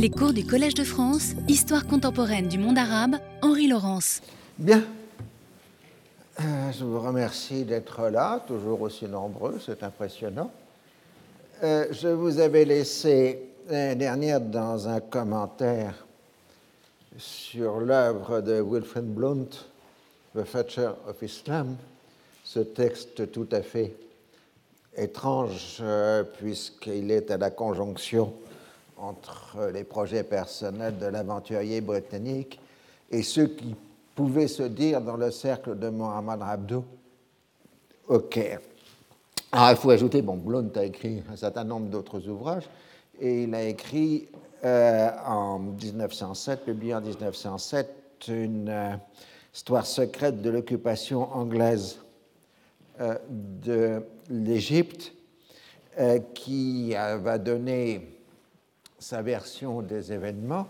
Les cours du Collège de France, Histoire contemporaine du monde arabe, Henri Laurence. Bien. Euh, je vous remercie d'être là, toujours aussi nombreux, c'est impressionnant. Euh, je vous avais laissé l'année dernière dans un commentaire sur l'œuvre de Wilfred Blunt, The Future of Islam, ce texte tout à fait étrange euh, puisqu'il est à la conjonction entre les projets personnels de l'aventurier britannique et ceux qui pouvaient se dire dans le cercle de Mohamed Abdou au Caire. Alors, il faut ajouter, bon, Blount a écrit un certain nombre d'autres ouvrages, et il a écrit euh, en 1907, publié en 1907, une euh, histoire secrète de l'occupation anglaise euh, de l'Égypte, qui va donner sa version des événements,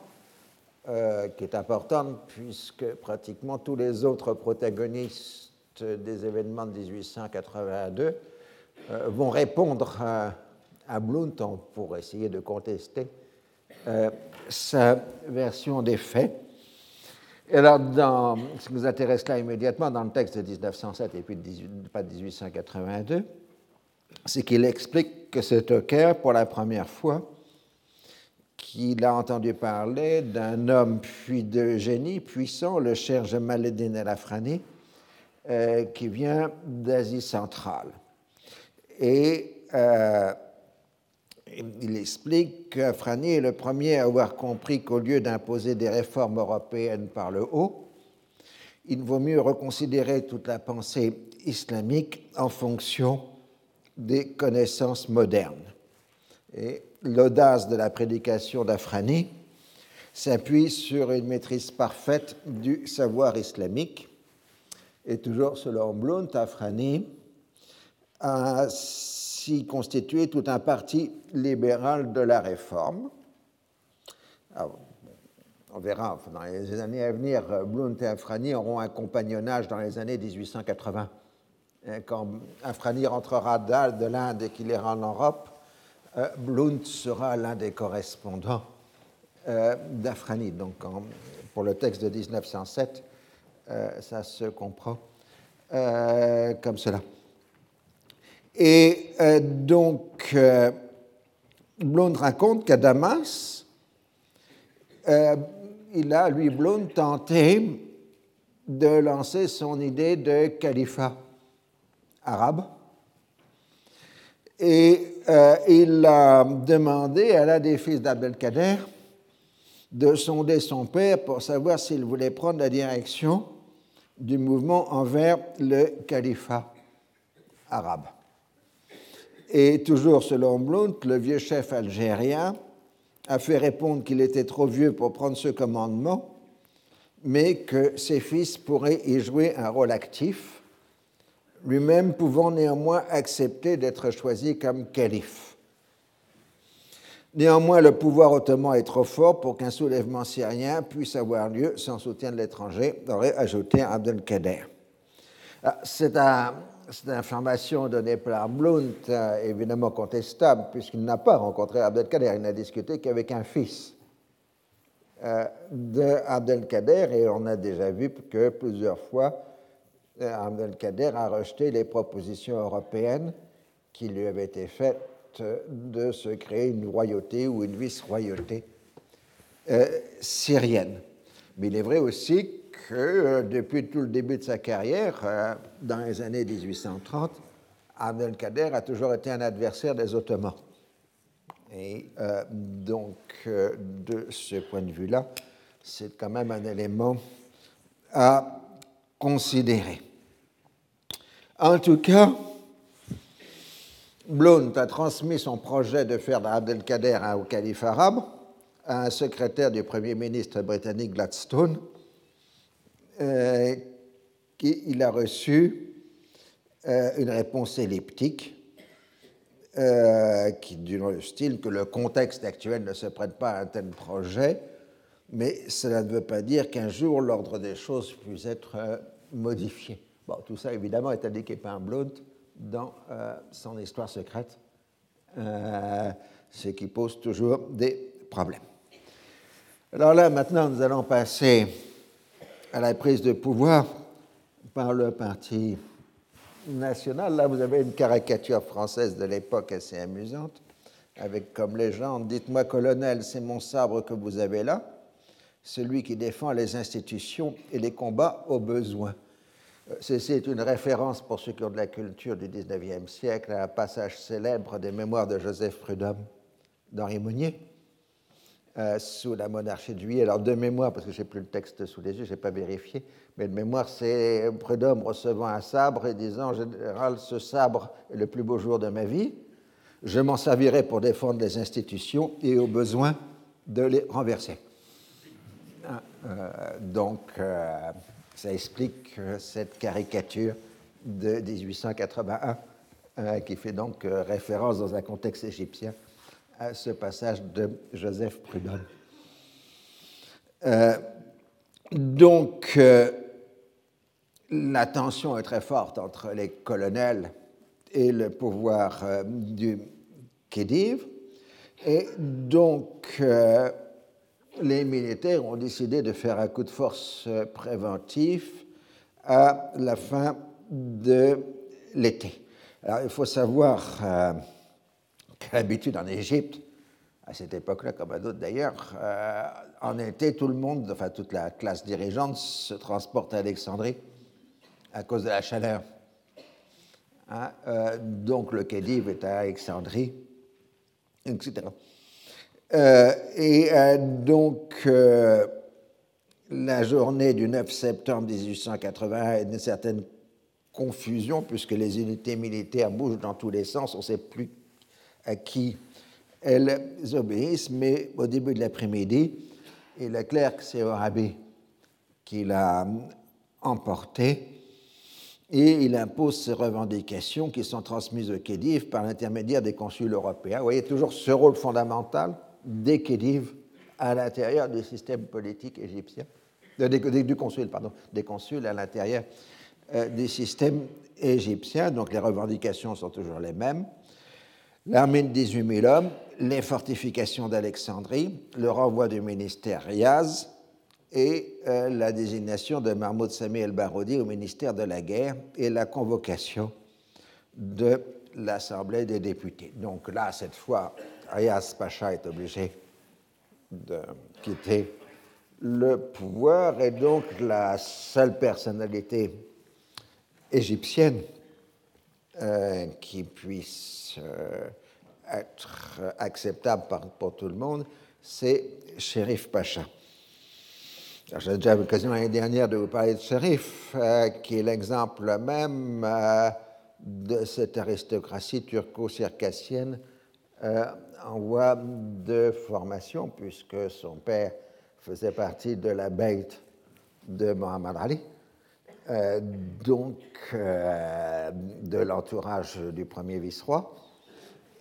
euh, qui est importante puisque pratiquement tous les autres protagonistes des événements de 1882 euh, vont répondre à, à, pour essayer de contester euh, sa version des faits. Et alors, dans, ce qui nous intéresse là immédiatement, dans le texte de 1907 et puis de pas de 1882, c'est qu'il explique que c'est au Caire, pour la première fois, qu'il a entendu parler d'un homme puis de génie puissant, le cher Jamaluddin el-Afrani, euh, qui vient d'Asie centrale. Et euh, il explique qu'Afrani est le premier à avoir compris qu'au lieu d'imposer des réformes européennes par le haut, il vaut mieux reconsidérer toute la pensée islamique en fonction des connaissances modernes. Et l'audace de la prédication d'Afrani s'appuie sur une maîtrise parfaite du savoir islamique. Et toujours selon Blount, Afrani a si constitué tout un parti libéral de la réforme. on verra, dans les années à venir, Blount et Afrani auront un compagnonnage dans les années 1880. Quand Afrani rentrera de l'Inde et qu'il ira en Europe, Blount sera l'un des correspondants euh, d'Afrani. Donc, pour le texte de 1907, euh, ça se comprend comme cela. Et donc, Blount raconte qu'à Damas, il a, lui, Blount, tenté de lancer son idée de califat arabe et euh, il a demandé à l'un des fils d'Abdelkader de sonder son père pour savoir s'il voulait prendre la direction du mouvement envers le califat arabe. Et toujours selon Blount, le vieux chef algérien a fait répondre qu'il était trop vieux pour prendre ce commandement, mais que ses fils pourraient y jouer un rôle actif lui-même pouvant néanmoins accepter d'être choisi comme calife. Néanmoins, le pouvoir ottoman est trop fort pour qu'un soulèvement syrien puisse avoir lieu sans soutien de l'étranger, aurait ajouté Abdelkader. Ah, cette, information donnée par Blount est évidemment contestable, puisqu'il n'a pas rencontré Abdelkader, il n'a discuté qu'avec un fils euh, d'Abdelkader, et on a déjà vu que plusieurs fois, Abdelkader a rejeté les propositions européennes qui lui avaient été faites de se créer une royauté ou une vice-royauté euh, syrienne. Mais il est vrai aussi que euh, depuis tout le début de sa carrière, euh, dans les années 1830, Abdelkader a toujours été un adversaire des Ottomans. Et donc, de ce point de vue-là, c'est quand même un élément à considérer. En tout cas, Blount a transmis son projet de faire d'Abdelkader au calife arabe à un secrétaire du Premier ministre britannique Gladstone, euh, qui il a reçu euh, une réponse elliptique euh, qui, du le style que le contexte actuel ne se prête pas à un tel projet, mais cela ne veut pas dire qu'un jour l'ordre des choses puisse être modifié tout ça, évidemment, est indiqué par Blount dans euh, son histoire secrète, euh, ce qui pose toujours des problèmes. Alors là, maintenant, nous allons passer à la prise de pouvoir par le Parti national. Là, vous avez une caricature française de l'époque assez amusante, avec comme légende Dites-moi, colonel, c'est mon sabre que vous avez là, celui qui défend les institutions et les combats au besoin. Ceci est une référence pour ceux qui ont de la culture du XIXe siècle à un passage célèbre des mémoires de Joseph Prudhomme d'Henri Mounier euh, sous la monarchie de Juillet. Alors, de mémoire, parce que je n'ai plus le texte sous les yeux, je n'ai pas vérifié, mais de mémoire, c'est Prudhomme recevant un sabre et disant En général, ce sabre est le plus beau jour de ma vie. Je m'en servirai pour défendre les institutions et au besoin de les renverser. Ah, euh, donc, euh, ça explique cette caricature de 1881 qui fait donc référence dans un contexte égyptien à ce passage de Joseph Prudhomme. Euh, donc, euh, la tension est très forte entre les colonels et le pouvoir euh, du Khedive. Et donc, les militaires ont décidé de faire un coup de force préventif à la fin de l'été. Alors, il faut savoir l'habitude en Égypte, à cette époque-là, comme à d'autres d'ailleurs, euh, en été, tout le monde, enfin toute la classe dirigeante, se transporte à Alexandrie à cause de la chaleur. Hein, euh, donc le Khedive est à Alexandrie, etc. Euh, et donc, la journée du 9 septembre 1881 est une certaine confusion, puisque les unités militaires bougent dans tous les sens, on ne sait plus à qui elles obéissent, mais au début de l'après-midi, il est clair que c'est Orabi qui l'a emporté et il impose ses revendications qui sont transmises au Khedive par l'intermédiaire des consuls européens. Vous voyez toujours ce rôle fondamental des Khedives à l'intérieur du système politique égyptien, du consul, pardon, des consuls à l'intérieur euh, du système égyptien. Donc les revendications sont toujours les mêmes l'armée de 18 000 hommes, les fortifications d'Alexandrie, le renvoi du ministère Riaz et euh, la désignation de Mahmoud Sami el-Baroudi au ministère de la guerre et la convocation de l'Assemblée des députés. Donc là, cette fois, Riaz Pacha est obligé de quitter le pouvoir et donc la seule personnalité égyptienne euh, qui puisse euh, être acceptable pour tout le monde, c'est Shérif Pacha. J'ai déjà eu l'occasion l'année dernière de vous parler de Shérif, euh, qui est l'exemple même de cette aristocratie turco-circassienne en voie de formation, puisque son père faisait partie de la bête de Mohamed Ali euh, donc euh, de l'entourage du premier vice-roi.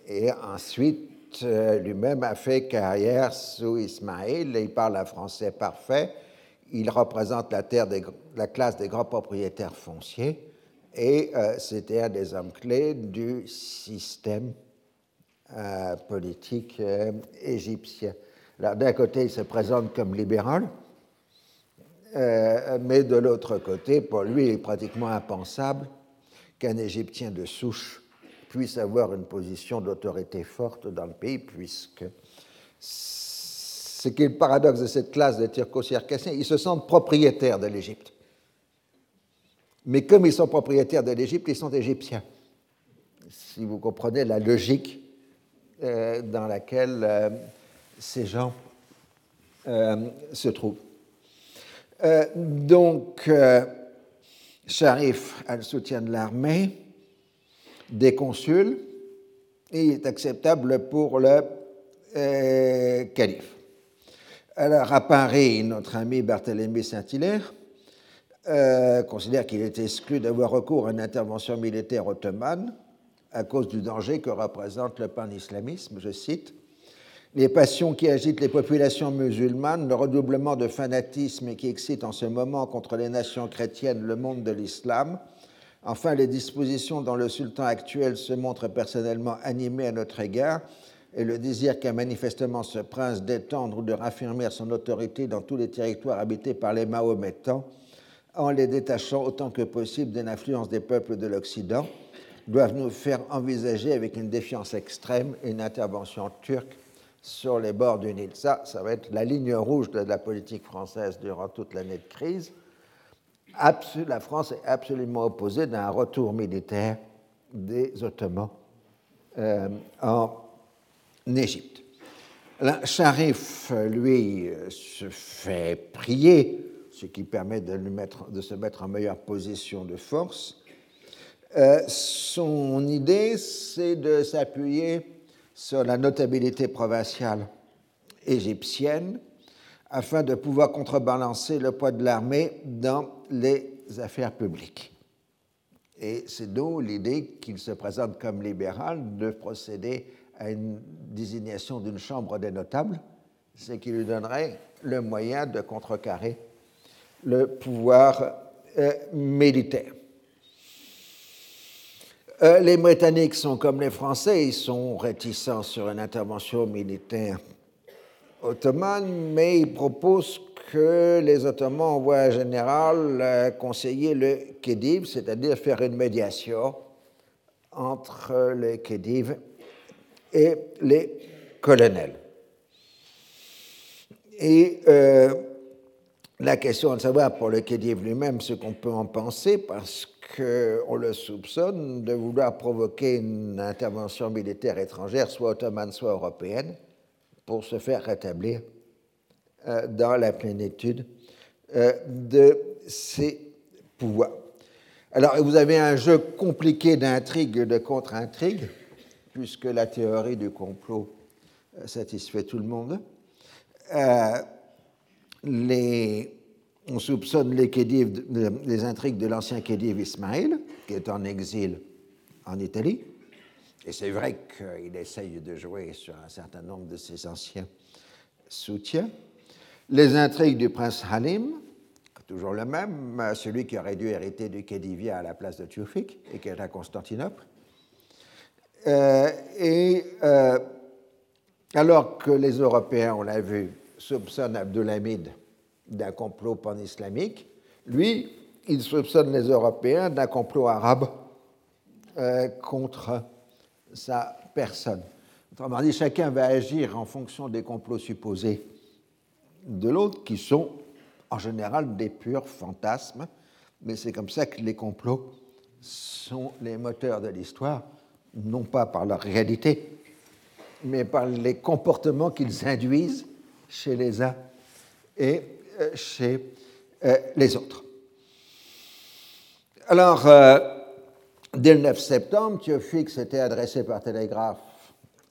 Et ensuite, euh, lui-même a fait carrière sous Ismaël. Il parle un français parfait. Il représente la, terre la classe des grands propriétaires fonciers. Et c'était un des hommes clés du système politique égyptien. D'un côté, il se présente comme libéral, euh, mais de l'autre côté, pour lui, il est pratiquement impensable qu'un Égyptien de souche puisse avoir une position d'autorité forte dans le pays, puisque ce qui est le paradoxe de cette classe de turco-circassiens, ils se sentent propriétaires de l'Égypte. Mais comme ils sont propriétaires de l'Égypte, ils sont égyptiens. Si vous comprenez la logique euh, dans laquelle euh, ces gens se trouvent. Euh, donc, euh, Sharif a le soutien de l'armée, des consuls, et il est acceptable pour le euh, calife. Alors, à Paris, notre ami Barthélemy Saint-Hilaire considère qu'il est exclu d'avoir recours à une intervention militaire ottomane à cause du danger que représente le pan-islamisme, je cite, les passions qui agitent les populations musulmanes, le redoublement de fanatisme qui excite en ce moment contre les nations chrétiennes le monde de l'islam, enfin les dispositions dont le sultan actuel se montre personnellement animé à notre égard, et le désir qu'a manifestement ce prince d'étendre ou de raffirmer son autorité dans tous les territoires habités par les Mahométans, en les détachant autant que possible de l'influence des peuples de l'Occident, doivent nous faire envisager avec une défiance extrême une intervention turque sur les bords du Nil. Ça, ça va être la ligne rouge de la politique française durant toute l'année de crise. la France est absolument opposée d'un retour militaire des Ottomans euh, en Égypte. Sharif, lui, se fait prier, ce qui permet de se mettre en meilleure position de force. Euh, son idée, c'est de s'appuyer sur la notabilité provinciale égyptienne afin de pouvoir contrebalancer le poids de l'armée dans les affaires publiques. Et c'est donc l'idée qu'il se présente comme libéral de procéder à une désignation d'une chambre des notables, ce qui lui donnerait le moyen de contrecarrer le pouvoir euh, militaire. Euh, les Britanniques sont comme les Français, ils sont réticents sur une intervention militaire ottomane, mais ils proposent que les Ottomans envoient un général euh, conseiller le Khedive, c'est-à-dire faire une médiation entre les Khedives et les colonels. Et euh, la question de savoir pour le Khedive lui-même ce qu'on peut en penser, parce qu'on le soupçonne de vouloir provoquer une intervention militaire étrangère, soit ottomane, soit européenne, pour se faire rétablir euh, dans la plénitude euh, de ses pouvoirs. Alors, vous avez un jeu compliqué d'intrigue, de contre-intrigue, puisque la théorie du complot euh, satisfait tout le monde. On soupçonne les, intrigues de l'ancien Khedive Ismail, qui est en exil en Italie. Et c'est vrai qu'il essaye de jouer sur un certain nombre de ses anciens soutiens. Les intrigues du prince Halim, toujours le même, celui qui aurait dû hériter du Khedivia à la place de Tewfik et qui est à Constantinople. Euh, et euh, alors que les Européens, on l'a vu, soupçonnent Abdulhamid d'un complot pan-islamique, lui, il soupçonne les Européens d'un complot arabe euh, contre sa personne. Autrement dit, chacun va agir en fonction des complots supposés de l'autre, qui sont en général des purs fantasmes, mais c'est comme ça que les complots sont les moteurs de l'histoire, non pas par leur réalité, mais par les comportements qu'ils induisent chez les uns et chez euh, les autres. Alors, euh, dès le 9 septembre, Théophile s'était adressé par télégraphe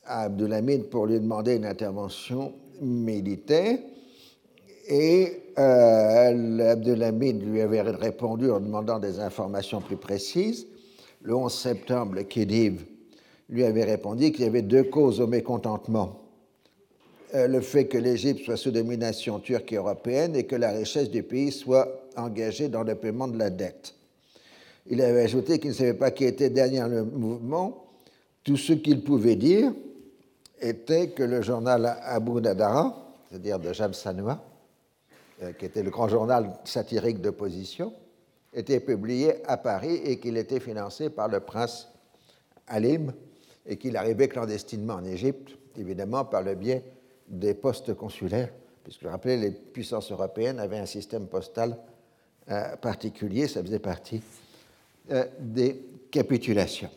à Abdulhamid pour lui demander une intervention militaire. Et euh, lui avait répondu en demandant des informations plus précises. Le 11 septembre, le Khedive lui avait répondu qu'il y avait deux causes au mécontentement. Euh, le fait que l'Égypte soit sous domination turque et européenne et que la richesse du pays soit engagée dans le paiement de la dette. Il avait ajouté qu'il ne savait pas qui était derrière le mouvement. Tout ce qu'il pouvait dire était que le journal Abu Nadara, c'est-à-dire de Jam Sanoua, euh, qui était le grand journal satirique d'opposition, était publié à Paris et qu'il était financé par le prince Halim et qu'il arrivait clandestinement en Égypte, évidemment par le biais des postes consulaires, puisque je rappelais, les puissances européennes avaient un système postal euh, particulier, ça faisait partie euh, des capitulations.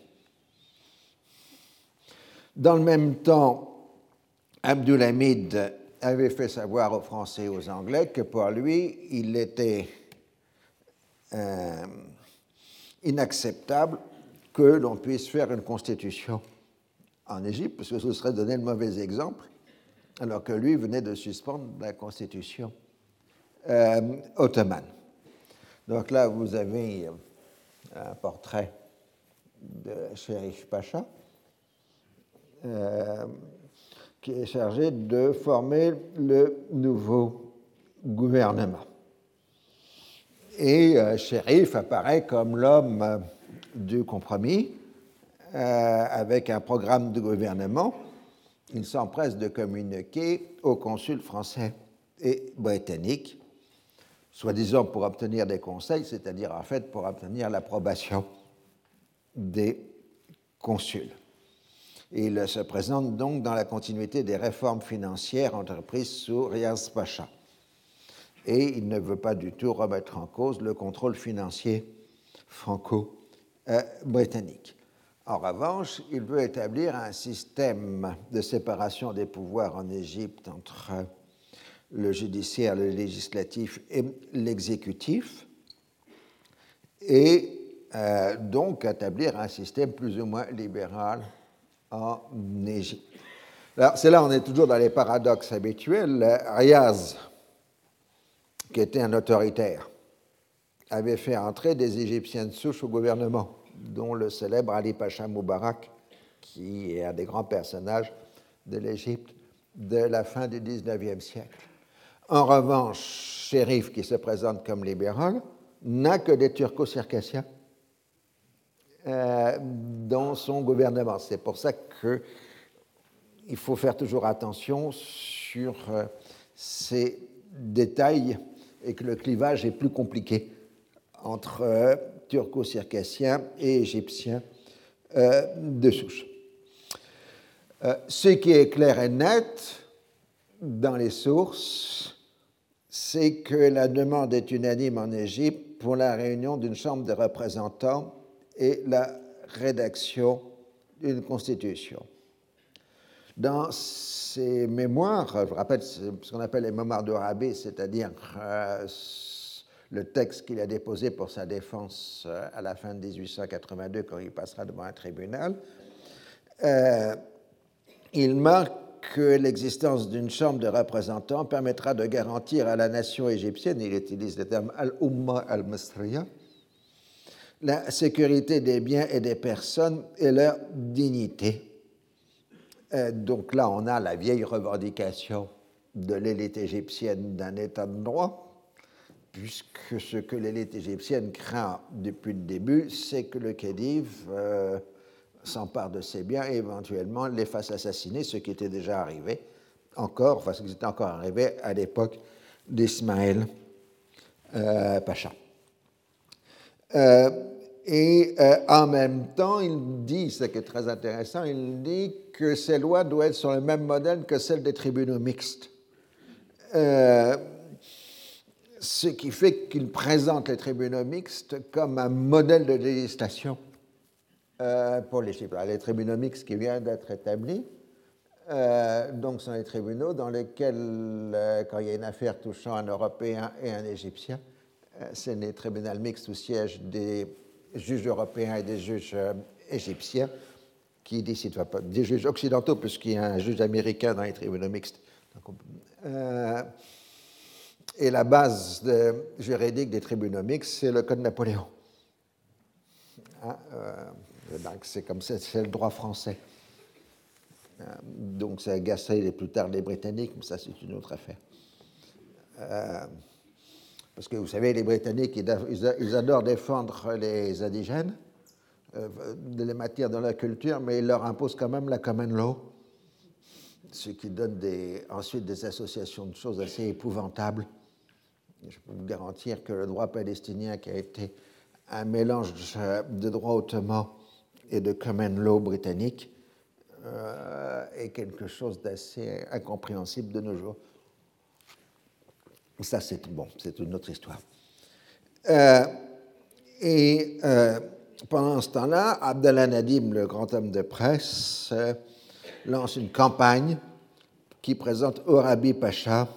Dans le même temps, Abdulhamid avait fait savoir aux Français et aux Anglais que pour lui, il était euh, inacceptable que l'on puisse faire une constitution en Égypte, parce que ce serait donner le mauvais exemple, alors que lui venait de suspendre la constitution euh, ottomane. Donc là, vous avez un portrait de Sherif Pacha. Euh, qui est chargé de former le nouveau gouvernement. Et euh, apparaît comme l'homme euh, du compromis, euh, avec un programme de gouvernement il s'empresse de communiquer aux consuls français et britanniques, soi-disant pour obtenir des conseils, c'est-à-dire en fait pour obtenir l'approbation des consuls. Il se présente donc dans la continuité des réformes financières entreprises sous Riaz Pacha. Et il ne veut pas du tout remettre en cause le contrôle financier franco-britannique. En revanche, il veut établir un système de séparation des pouvoirs en Égypte entre le judiciaire, le législatif et l'exécutif, et euh, donc établir un système plus ou moins libéral en Égypte. Alors, c'est là, on est toujours dans les paradoxes habituels. Riaz, qui était un autoritaire, avait fait entrer des Égyptiens de souche au gouvernement, dont le célèbre Ali Pacha Moubarak, qui est un des grands personnages de l'Égypte de la fin du XIXe siècle. En revanche, Shérif, qui se présente comme libéral, n'a que des turco-circassiens euh, dans son gouvernement. C'est pour ça qu'il faut faire toujours attention sur euh, ces détails et que le clivage est plus compliqué entre euh, turco-circassiens et égyptiens de souche. ce qui est clair et net dans les sources, c'est que la demande est unanime en Égypte pour la réunion d'une chambre de représentants et la rédaction d'une constitution. Dans ses mémoires, je rappelle ce qu'on appelle les mémoires d'Orabé, c'est-à-dire euh, le texte qu'il a déposé pour sa défense euh, à la fin de 1882 quand il passera devant un tribunal, euh, il marque que l'existence d'une chambre de représentants permettra de garantir à la nation égyptienne, il utilise le terme al-Umma al-Masriya, la sécurité des biens et des personnes et leur dignité. Euh, donc là, on a la vieille revendication de l'élite égyptienne d'un état de droit, puisque ce que l'élite égyptienne craint depuis le début, c'est que le Khedive euh, s'empare de ses biens et éventuellement les fasse assassiner, ce qui était déjà arrivé encore, enfin ce qui était encore arrivé à l'époque d'Ismaël euh, Pacha. Euh, et euh, en même temps, il dit, ce qui est très intéressant, il dit que ces lois doivent être sur le même modèle que celles des tribunaux mixtes. Euh, ce qui fait qu'il présente les tribunaux mixtes comme un modèle de législation pour l'Égypte. Les tribunaux mixtes qui viennent d'être établis, donc sont les tribunaux dans lesquels, quand il y a une affaire touchant un Européen et un Égyptien, c'est les tribunaux mixtes où siègent des juges européens et des juges euh, égyptiens qui décident, des juges occidentaux, puisqu'il y a un juge américain dans les tribunaux mixtes. Euh, et la base juridique des tribunaux mixtes, c'est le Code Napoléon. Hein, euh, c'est comme ça, c'est le droit français. donc ça a agacé plus tard les Britanniques, mais ça c'est une autre affaire. Parce que vous savez, les Britanniques, ils adorent défendre les indigènes, euh, les matières de la culture, mais ils leur imposent quand même la common law, ce qui donne ensuite des associations de choses assez épouvantables. Je peux vous garantir que le droit palestinien, qui a été un mélange de droit ottoman et de common law britannique, euh, est quelque chose d'assez incompréhensible de nos jours. Ça, c'est bon, c'est une autre histoire. Euh, et euh, pendant ce temps-là, Abdallah Nadim, le grand homme de presse, lance une campagne qui présente Orabi Pacha,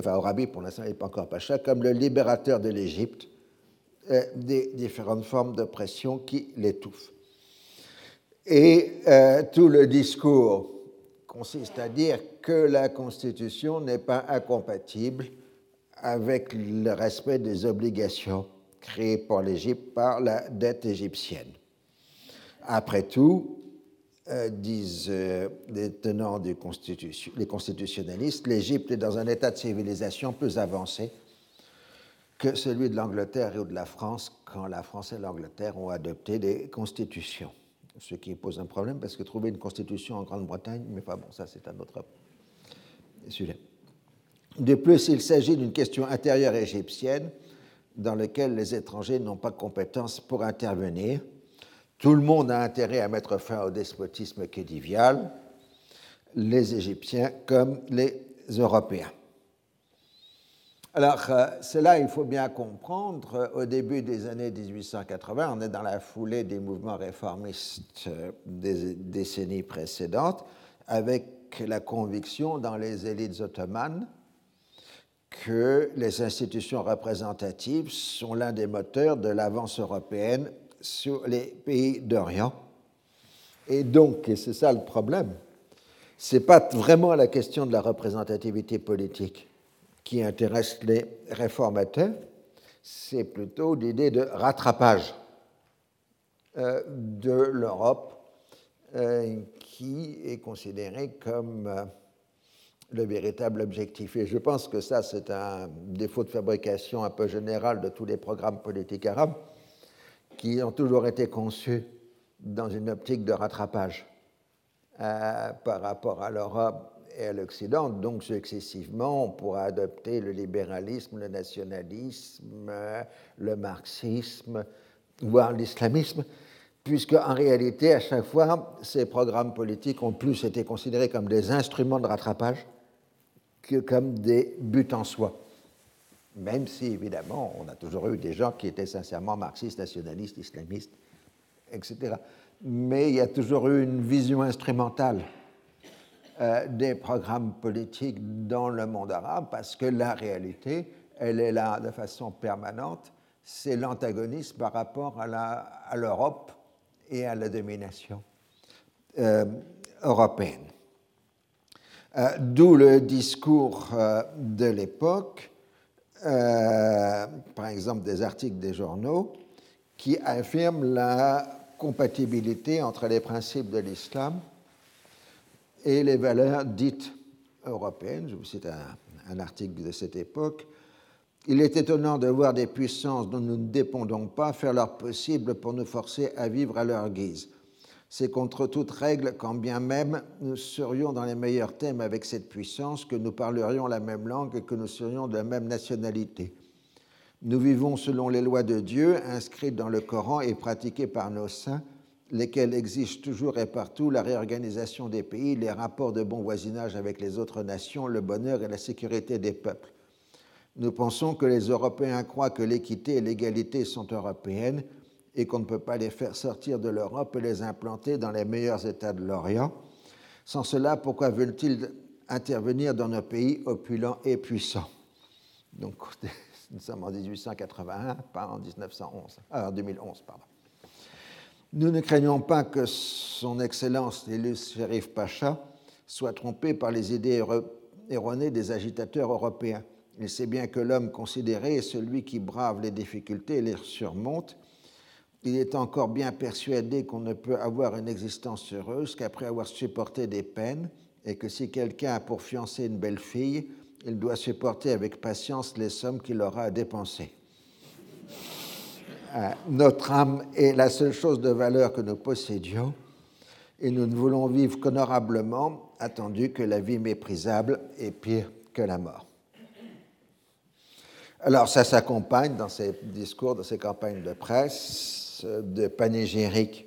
enfin Orabi pour l'instant n'est pas encore Pacha, comme le libérateur de l'Égypte des différentes formes d'oppression qui l'étouffent. Et tout le discours consiste à dire que la Constitution n'est pas incompatible avec le respect des obligations créées pour l'Égypte par la dette égyptienne. Après tout, euh, disent euh, les tenants des constitution, les constitutionnalistes, l'Égypte est dans un état de civilisation plus avancé que celui de l'Angleterre ou de la France quand la France et l'Angleterre ont adopté des constitutions. ce qui pose un problème parce que trouver une constitution en Grande-Bretagne, mais pas bon, ça c'est un autre sujet. De plus, il s'agit d'une question intérieure égyptienne dans laquelle les étrangers n'ont pas compétence pour intervenir. Tout le monde a intérêt à mettre fin au despotisme kédivial, les Égyptiens comme les Européens. Alors, euh, cela, il faut bien comprendre, au début des années 1880, on est dans la foulée des mouvements réformistes euh, des décennies précédentes, avec la conviction dans les élites ottomanes que les institutions représentatives sont l'un des moteurs de l'avance européenne sur les pays d'Orient. Et donc, et c'est ça le problème, ce n'est pas vraiment la question de la représentativité politique qui intéresse les réformateurs, c'est plutôt l'idée de rattrapage euh, de l'Europe euh, qui est considérée comme euh, le véritable objectif. Et je pense que ça, c'est un défaut de fabrication un peu général de tous les programmes politiques arabes qui ont toujours été conçus dans une optique de rattrapage par rapport à l'Europe et à l'Occident. Donc, successivement, on pourra adopter le libéralisme, le nationalisme, le marxisme, voire l'islamisme, puisque en réalité, à chaque fois, ces programmes politiques ont plus été considérés comme des instruments de rattrapage que comme des buts en soi. Même si, évidemment, on a toujours eu des gens qui étaient sincèrement marxistes, nationalistes, islamistes, etc. Mais il y a toujours eu une vision instrumentale euh, des programmes politiques dans le monde arabe parce que la réalité, elle est là de façon permanente, c'est l'antagonisme par rapport à l'Europe et à la domination euh, européenne. Euh, d'où le discours de l'époque, par exemple des articles des journaux, qui affirment la compatibilité entre les principes de l'islam et les valeurs dites européennes. Je vous cite un, article de cette époque. Il est étonnant de voir des puissances dont nous ne dépendons pas faire leur possible pour nous forcer à vivre à leur guise. C'est contre toute règle, quand bien même nous serions dans les meilleurs thèmes avec cette puissance, que nous parlerions la même langue et que nous serions de la même nationalité. Nous vivons selon les lois de Dieu, inscrites dans le Coran et pratiquées par nos saints, lesquels exigent toujours et partout la réorganisation des pays, les rapports de bon voisinage avec les autres nations, le bonheur et la sécurité des peuples. Nous pensons que les Européens croient que l'équité et l'égalité sont européennes et qu'on ne peut pas les faire sortir de l'Europe et les implanter dans les meilleurs États de l'Orient. Sans cela, pourquoi veulent-ils intervenir dans nos pays opulents et puissants? Donc, nous sommes en 1881, pas en 1911, en 2011, pardon. Nous ne craignons pas que Son Excellence l'illustre Sherif Pacha soit trompé par les idées erronées des agitateurs européens. Il sait bien que l'homme considéré est celui qui brave les difficultés et les surmonte. Il est encore bien persuadé qu'on ne peut avoir une existence heureuse qu'après avoir supporté des peines et que si quelqu'un a pour fiancée une belle fille, il doit supporter avec patience les sommes qu'il aura à dépenser. Euh, notre âme est la seule chose de valeur que nous possédions et nous ne voulons vivre qu'honorablement, attendu que la vie méprisable est pire que la mort. Alors ça s'accompagne dans ces discours, dans ces campagnes de presse, de panégyriques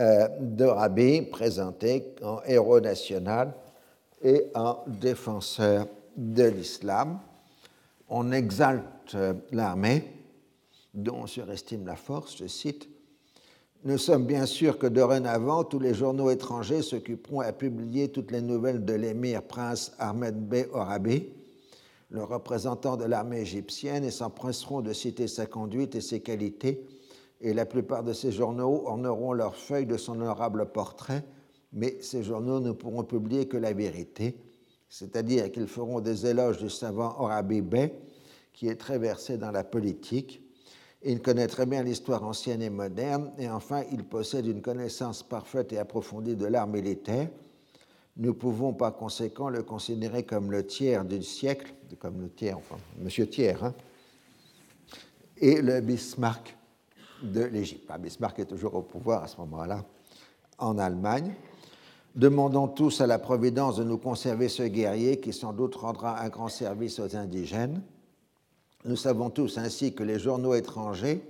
euh, de Rabi présentés en héros national et en défenseur de l'islam. On exalte l'armée dont on surestime la force, je cite, Nous sommes bien sûrs que dorénavant, tous les journaux étrangers s'occuperont à publier toutes les nouvelles de l'émir prince Ahmed Bey Orabi, le représentant de l'armée égyptienne, et s'empresseront de citer sa conduite et ses qualités, et la plupart de ces journaux orneront leurs feuilles de son honorable portrait, mais ces journaux ne pourront publier que la vérité, c'est-à-dire qu'ils feront des éloges du savant Orabi Bey, qui est très versé dans la politique, il connaît très bien l'histoire ancienne et moderne, et enfin, il possède une connaissance parfaite et approfondie de l'art militaire. Nous pouvons par conséquent le considérer comme le tiers du siècle, comme le tiers, enfin, Monsieur Thiers, hein, et le Bismarck de l'Égypte. Ah, Bismarck est toujours au pouvoir à ce moment-là en Allemagne. Demandons tous à la Providence de nous conserver ce guerrier qui sans doute rendra un grand service aux indigènes. Nous savons tous ainsi que les journaux étrangers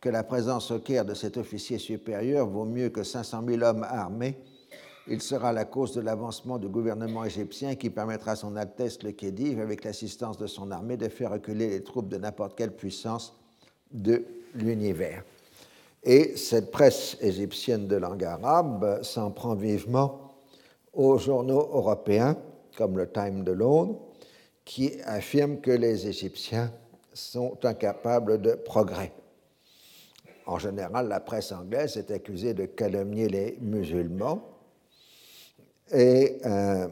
que la présence au Caire de cet officier supérieur vaut mieux que 500 000 hommes armés. Il sera la cause de l'avancement du gouvernement égyptien qui permettra à son Altesse le Khedive, avec l'assistance de son armée, de faire reculer les troupes de n'importe quelle puissance de l'univers. Et cette presse égyptienne de langue arabe s'en prend vivement aux journaux européens, comme le Time de Londres, qui affirment que les Égyptiens sont incapables de progrès. En général, la presse anglaise est accusée de calomnier les musulmans. Et, euh,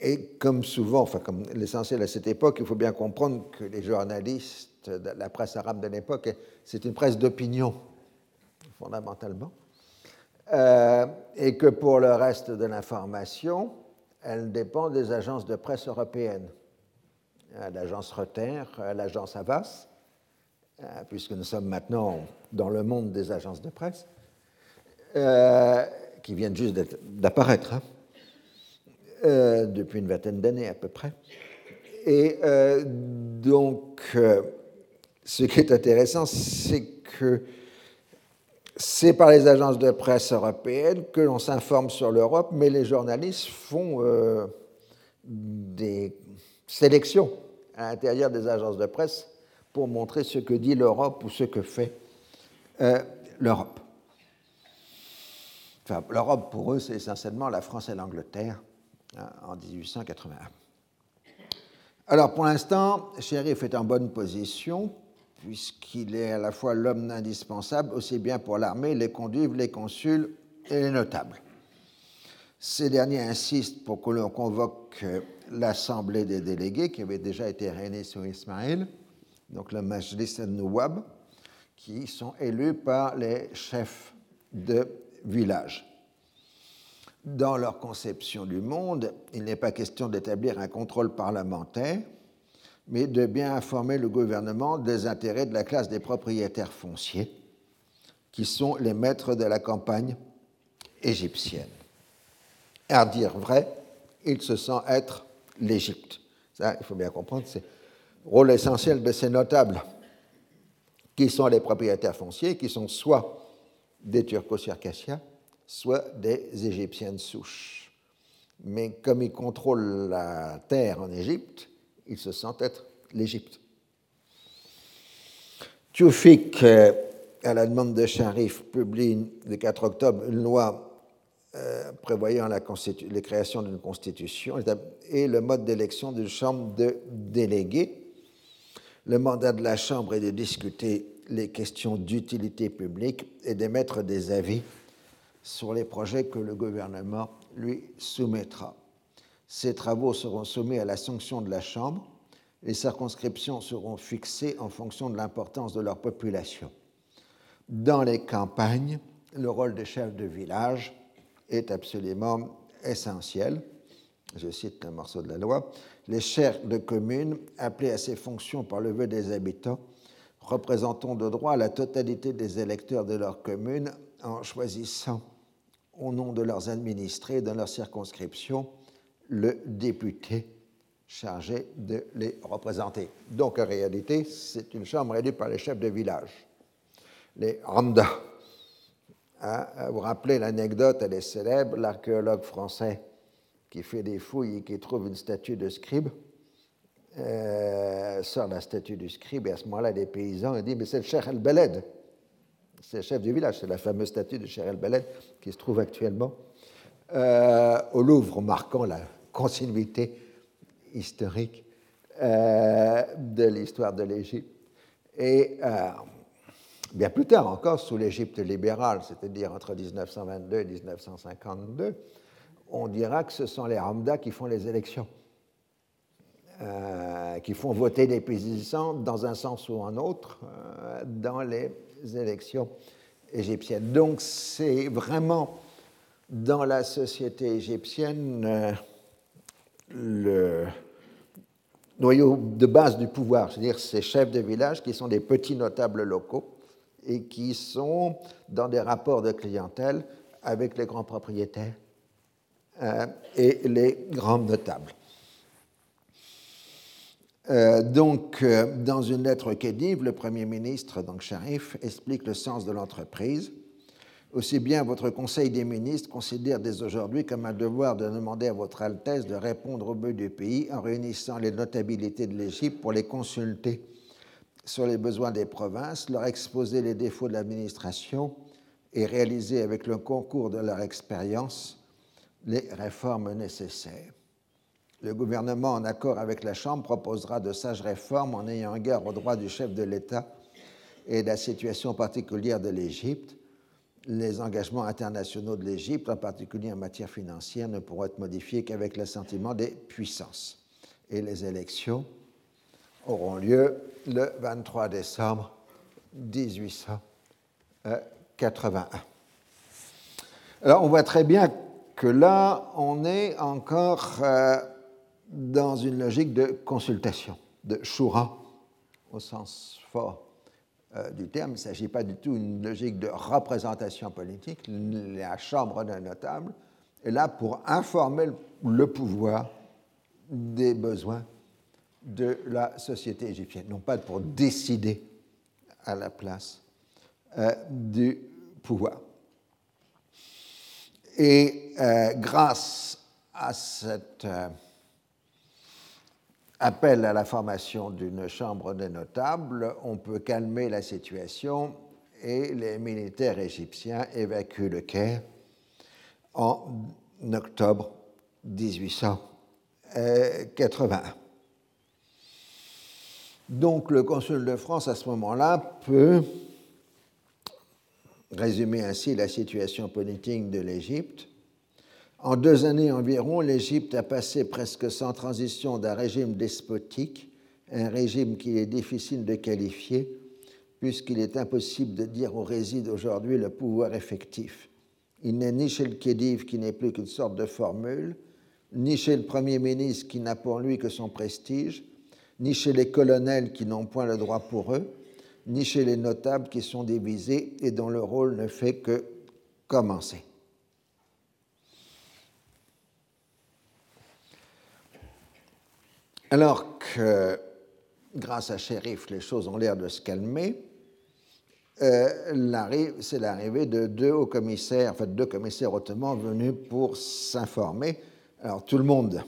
et comme souvent, enfin comme l'essentiel à cette époque, il faut bien comprendre que les journalistes la presse arabe de l'époque, c'est une presse d'opinion, fondamentalement, euh, et que pour le reste de l'information, elle dépend des agences de presse européennes, l'agence Reuters, l'agence Havas, euh, puisque nous sommes maintenant dans le monde des agences de presse, euh, qui viennent juste d'apparaître, hein, euh, depuis une vingtaine d'années à peu près. Et donc, ce qui est intéressant, c'est que c'est par les agences de presse européennes que l'on s'informe sur l'Europe, mais les journalistes font des sélections à l'intérieur des agences de presse pour montrer ce que dit l'Europe ou ce que fait euh, l'Europe. Enfin, l'Europe, pour eux, c'est essentiellement la France et l'Angleterre hein, en 1881. Alors, pour l'instant, Sheriff est en bonne position, puisqu'il est à la fois l'homme indispensable, aussi bien pour l'armée, les conduives, les consuls et les notables. Ces derniers insistent pour que l'on convoque l'Assemblée des délégués, qui avait déjà été réunie sur Ismaël, donc le Majlis al-Nouab, qui sont élus par les chefs de village. Dans leur conception du monde, il n'est pas question d'établir un contrôle parlementaire, mais de bien informer le gouvernement des intérêts de la classe des propriétaires fonciers, qui sont les maîtres de la campagne égyptienne. À dire vrai, il se sent être l'Égypte. Ça, il faut bien comprendre, c'est rôle essentiel de ces notables, qui sont les propriétaires fonciers, qui sont soit des turco-circassiens, soit des égyptiennes souches. Mais comme ils contrôlent la terre en Égypte, ils se sentent être l'Égypte. Tchoufik, euh, à la demande de Sharif, publie le 4 octobre une loi euh, prévoyant la, la création d'une constitution et le mode d'élection d'une chambre de délégués le mandat de la Chambre est de discuter les questions d'utilité publique et d'émettre des avis sur les projets que le gouvernement lui soumettra. Ces travaux seront soumis à la sanction de la Chambre. Les circonscriptions seront fixées en fonction de l'importance de leur population. Dans les campagnes, le rôle des chefs de village est absolument essentiel. Je cite un morceau de la loi les chefs de communes, appelés à ces fonctions par le vœu des habitants, représentant de droit la totalité des électeurs de leur commune en choisissant au nom de leurs administrés dans leur circonscription le député chargé de les représenter. Donc en réalité, c'est une chambre élue par les chefs de village, les Ramda. Hein, vous rappelez l'anecdote, elle est célèbre, l'archéologue français qui fait des fouilles et qui trouve une statue de scribe, euh, sort la statue du scribe, et à ce moment-là, les paysans disent Mais c'est le Cheikh el-Beled, c'est le chef du village, c'est la fameuse statue de Cheikh el-Beled qui se trouve actuellement euh, au Louvre, marquant la continuité historique euh, de l'histoire de l'Égypte. Et bien plus tard encore, sous l'Égypte libérale, c'est-à-dire entre 1922 et 1952, on dira que ce sont les Hamda qui font les élections, euh, qui font voter les paysans dans un sens ou un autre euh, dans les élections égyptiennes. Donc c'est vraiment dans la société égyptienne euh, le noyau de base du pouvoir, c'est-à-dire ces chefs de village qui sont des petits notables locaux et qui sont dans des rapports de clientèle avec les grands propriétaires euh, et les grands notables. Euh, donc, dans une lettre Khedive, le Premier ministre, donc Sharif, explique le sens de l'entreprise. Aussi bien votre Conseil des ministres considère dès aujourd'hui comme un devoir de demander à votre Altesse de répondre aux besoins du pays en réunissant les notabilités de l'Égypte pour les consulter sur les besoins des provinces, leur exposer les défauts de l'administration et réaliser avec le concours de leur expérience les réformes nécessaires. Le gouvernement, en accord avec la Chambre, proposera de sages réformes en ayant égard aux droits du chef de l'État et de la situation particulière de l'Égypte. Les engagements internationaux de l'Égypte, en particulier en matière financière, ne pourront être modifiés qu'avec l'assentiment des puissances. Et les élections auront lieu le 23 décembre 1881. Alors on voit très bien que là, on est encore euh, dans une logique de consultation, de shura, au sens fort euh, du terme. Il ne s'agit pas du tout d'une logique de représentation politique. La Chambre d'un notable est là pour informer le pouvoir des besoins de la société égyptienne, non pas pour décider à la place euh, du pouvoir. Et euh, grâce à cet euh, appel à la formation d'une chambre des notables, on peut calmer la situation et les militaires égyptiens évacuent le Caire en octobre 1881. Donc le consul de France à ce moment-là peut résumer ainsi la situation politique de l'Égypte. En deux années environ, l'Égypte a passé presque sans transition d'un régime despotique, un régime qu'il est difficile de qualifier, puisqu'il est impossible de dire où réside aujourd'hui le pouvoir effectif. Il n'est ni chez le Khedive qui n'est plus qu'une sorte de formule, ni chez le Premier ministre qui n'a pour lui que son prestige, ni chez les colonels qui n'ont point le droit pour eux, ni chez les notables qui sont divisés et dont le rôle ne fait que commencer. Alors que, grâce à Shérif, les choses ont l'air de se calmer, euh, c'est l'arrivée de deux hauts commissaires, en fait deux commissaires ottomans venus pour s'informer. Alors tout le monde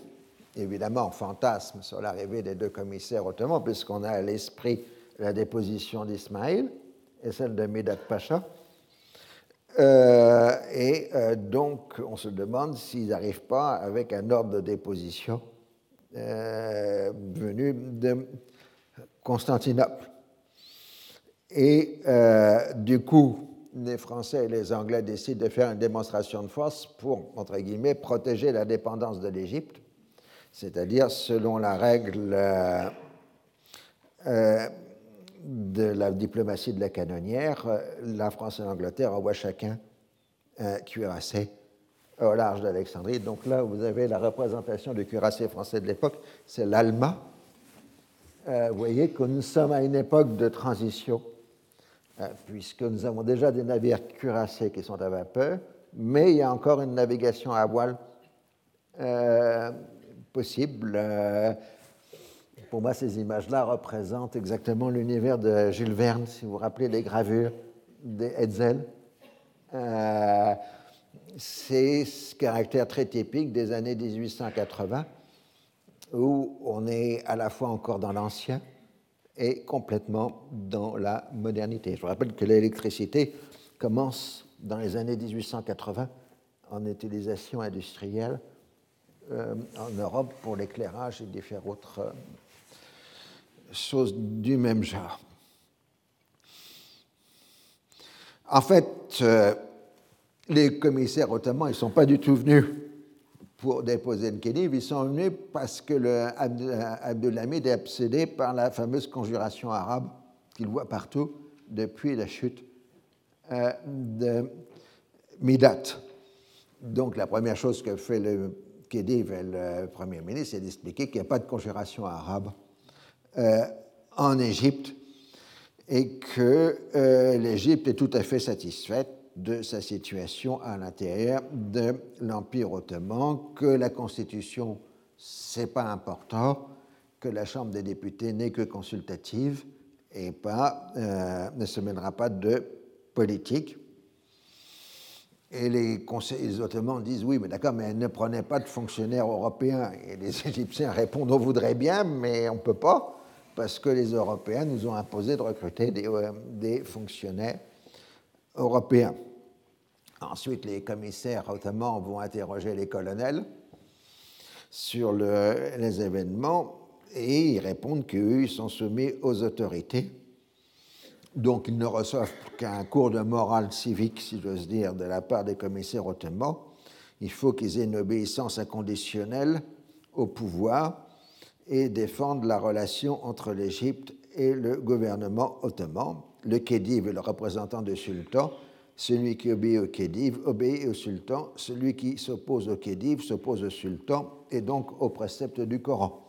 évidemment fantasme sur l'arrivée des deux commissaires ottomans, puisqu'on a à l'esprit la déposition d'Ismaïl et celle de Midat Pacha. Euh, et euh, donc, on se demande s'ils n'arrivent pas avec un ordre de déposition euh, venu de Constantinople. Et du coup, les Français et les Anglais décident de faire une démonstration de force pour, entre guillemets, protéger la dépendance de l'Égypte c'est-à-dire selon la règle euh, euh, de la diplomatie de la canonnière, euh, la France et l'Angleterre envoient chacun un cuirassé au large d'Alexandrie. Donc là, vous avez la représentation du cuirassé français de l'époque, c'est l'Alma. vous voyez que nous sommes à une époque de transition, puisque nous avons déjà des navires cuirassés qui sont à vapeur, mais il y a encore une navigation à voile possible. Euh, pour moi, ces images-là représentent exactement l'univers de Jules Verne, si vous vous rappelez les gravures des Hetzel. C'est ce caractère très typique des années 1880, où on est à la fois encore dans l'ancien et complètement dans la modernité. Je vous rappelle que l'électricité commence dans les années 1880 en utilisation industrielle euh, en Europe pour l'éclairage et différentes autres euh, choses du même genre. En fait, euh, les commissaires ottomans, ils ne sont pas du tout venus pour déposer une Khedive, ils sont venus parce que le Abdulhamid est obsédé par la fameuse conjuration arabe qu'il voit partout depuis la chute de Midat. Donc la première chose que fait le Khedive, le Premier ministre, c'est d'expliquer qu'il n'y a pas de conjuration arabe euh, en Égypte et que euh, l'Égypte est tout à fait satisfaite de sa situation à l'intérieur de l'Empire ottoman, que la Constitution, c'est pas important, que la Chambre des députés n'est que consultative et pas, euh, ne se mènera pas de politique. Et les conseils ottomans disent oui, mais d'accord, mais ne prenez pas de fonctionnaires européens. Et les Égyptiens répondent on voudrait bien, mais on ne peut pas, parce que les Européens nous ont imposé de recruter des, euh, des fonctionnaires européens. Ensuite, les commissaires ottomans vont interroger les colonels sur le, les événements et ils répondent qu'eux, ils sont soumis aux autorités. Donc, ils ne reçoivent qu'un cours de morale civique, si j'ose dire, de la part des commissaires ottomans. Il faut qu'ils aient une obéissance inconditionnelle au pouvoir et défendent la relation entre l'Égypte et le gouvernement ottoman. Le Khedive est le représentant du sultan celui qui obéit au Khedive obéit au sultan, celui qui s'oppose au Khedive s'oppose au sultan et donc au précepte du Coran.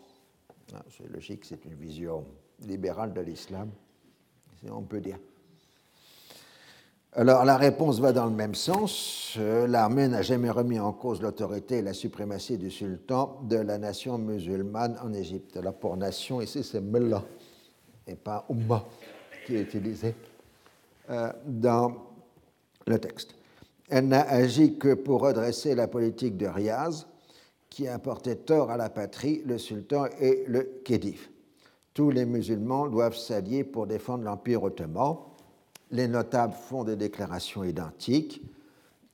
Ah, c'est logique, c'est une vision libérale de l'islam, on peut dire. Alors la réponse va dans le même sens. Euh, l'armée n'a jamais remis en cause l'autorité et la suprématie du sultan de la nation musulmane en Égypte. Alors pour nation, ici c'est Mullah et pas Ummah qui est utilisé euh, dans le texte. Elle n'a agi que pour redresser la politique de Riaz, qui apportait tort à la patrie, le sultan et le khedive. Tous les musulmans doivent s'allier pour défendre l'Empire ottoman. Les notables font des déclarations identiques.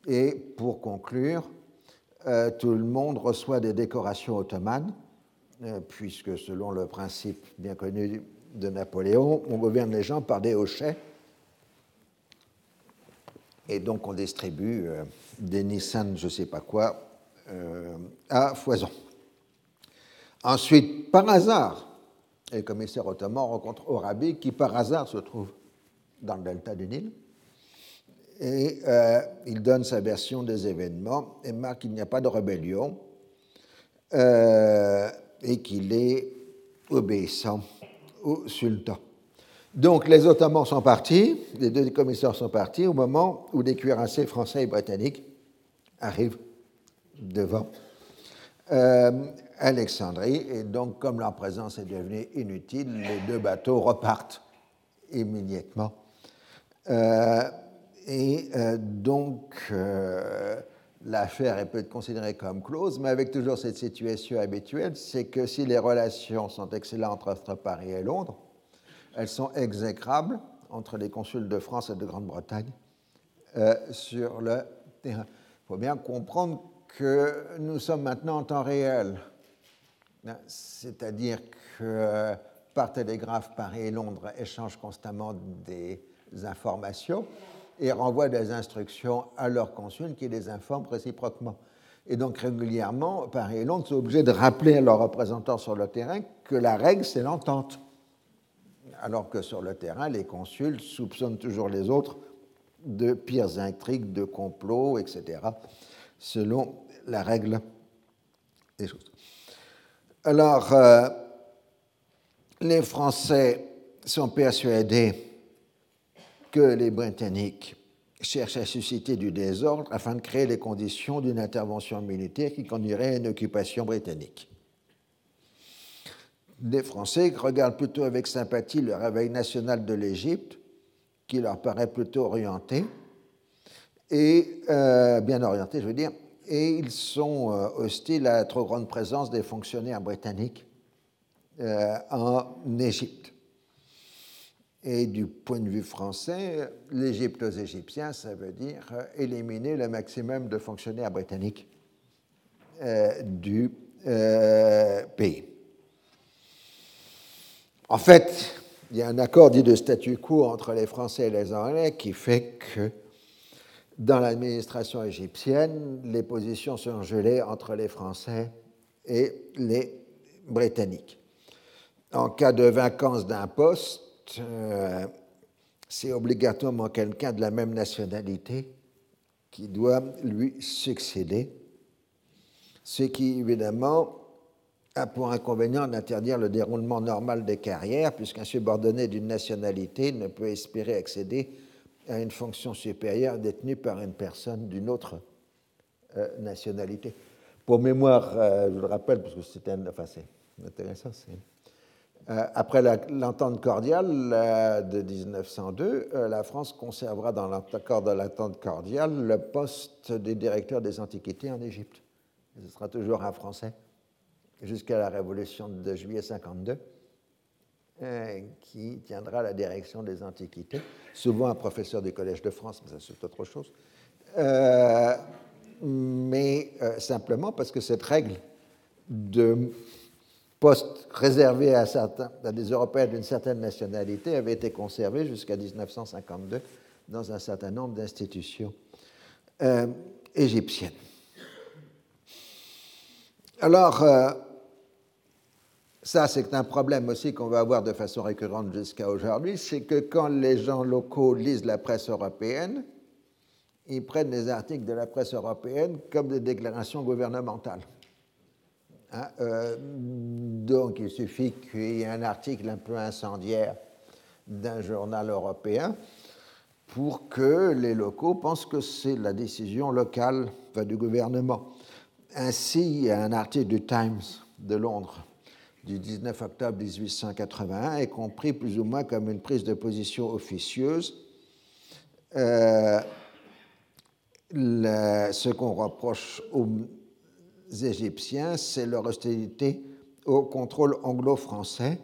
Et pour conclure, euh, tout le monde reçoit des décorations ottomanes, euh, puisque selon le principe bien connu de Napoléon, on gouverne les gens par des hochets et donc on distribue euh, des Nissan, je ne sais pas quoi, euh, à foison. Ensuite, par hasard, le commissaire ottoman rencontre Orabi, qui par hasard se trouve dans le delta du Nil. Et euh, il donne sa version des événements et marque qu'il n'y a pas de rébellion et qu'il est obéissant au sultan. Donc les Ottomans sont partis, les deux commissaires sont partis au moment où des cuirassiers français et britanniques arrivent devant euh, Alexandrie. Et donc, comme leur présence est devenue inutile, les deux bateaux repartent immédiatement. Euh, et euh, donc, l'affaire est peut-être considérée comme close, mais avec toujours cette situation habituelle, c'est que si les relations sont excellentes entre Paris et Londres, elles sont exécrables entre les consuls de France et de Grande-Bretagne euh, sur le terrain. Il faut bien comprendre que nous sommes maintenant en temps réel, hein, c'est-à-dire que par télégraphe, Paris et Londres échangent constamment des informations et renvoient des instructions à leurs consuls qui les informent réciproquement. Et donc régulièrement, Paris et Londres sont obligés de rappeler à leurs représentants sur le terrain que la règle, c'est l'entente alors que sur le terrain, les consuls soupçonnent toujours les autres de pires intrigues, de complots, etc., selon la règle des choses. Alors, euh, les Français sont persuadés que les Britanniques cherchent à susciter du désordre afin de créer les conditions d'une intervention militaire qui conduirait à une occupation britannique des Français regardent plutôt avec sympathie le réveil national de l'Égypte, qui leur paraît plutôt orienté, et euh, bien orienté, je veux dire, et ils sont euh, hostiles à la trop grande présence des fonctionnaires britanniques euh, en Égypte. Et du point de vue français, l'Égypte aux Égyptiens, ça veut dire éliminer le maximum de fonctionnaires britanniques du pays. En fait, il y a un accord dit de statu quo entre les Français et les Anglais qui fait que dans l'administration égyptienne, les positions sont gelées entre les Français et les Britanniques. En cas de vacance d'un poste, euh, c'est obligatoirement quelqu'un de la même nationalité qui doit lui succéder, ce qui évidemment a pour inconvénient d'interdire le déroulement normal des carrières, puisqu'un subordonné d'une nationalité ne peut espérer accéder à une fonction supérieure détenue par une personne d'une autre euh, nationalité. Pour mémoire, euh, je le rappelle, parce que c'est enfin, intéressant, euh, après l'entente cordiale de 1902, la France conservera dans l'accord de l'entente cordiale le poste des directeurs des antiquités en Égypte. Ce sera toujours un Français jusqu'à la révolution de juillet 52, euh, qui tiendra la direction des antiquités, souvent un professeur du Collège de France, mais ça c'est autre chose. Euh, mais euh, simplement parce que cette règle de poste réservé à, à des Européens d'une certaine nationalité avait été conservée jusqu'à 1952 dans un certain nombre d'institutions égyptiennes. Alors, ça, c'est un problème aussi qu'on va avoir de façon récurrente jusqu'à aujourd'hui, c'est que quand les gens locaux lisent la presse européenne, ils prennent les articles de la presse européenne comme des déclarations gouvernementales. Hein, euh, donc, il suffit qu'il y ait un article un peu incendiaire d'un journal européen pour que les locaux pensent que c'est la décision locale du gouvernement. Ainsi, il y a un article du Times de Londres du 19 octobre 1881 est compris plus ou moins comme une prise de position officieuse. Euh, ce qu'on reproche aux Égyptiens, c'est leur hostilité au contrôle anglo-français.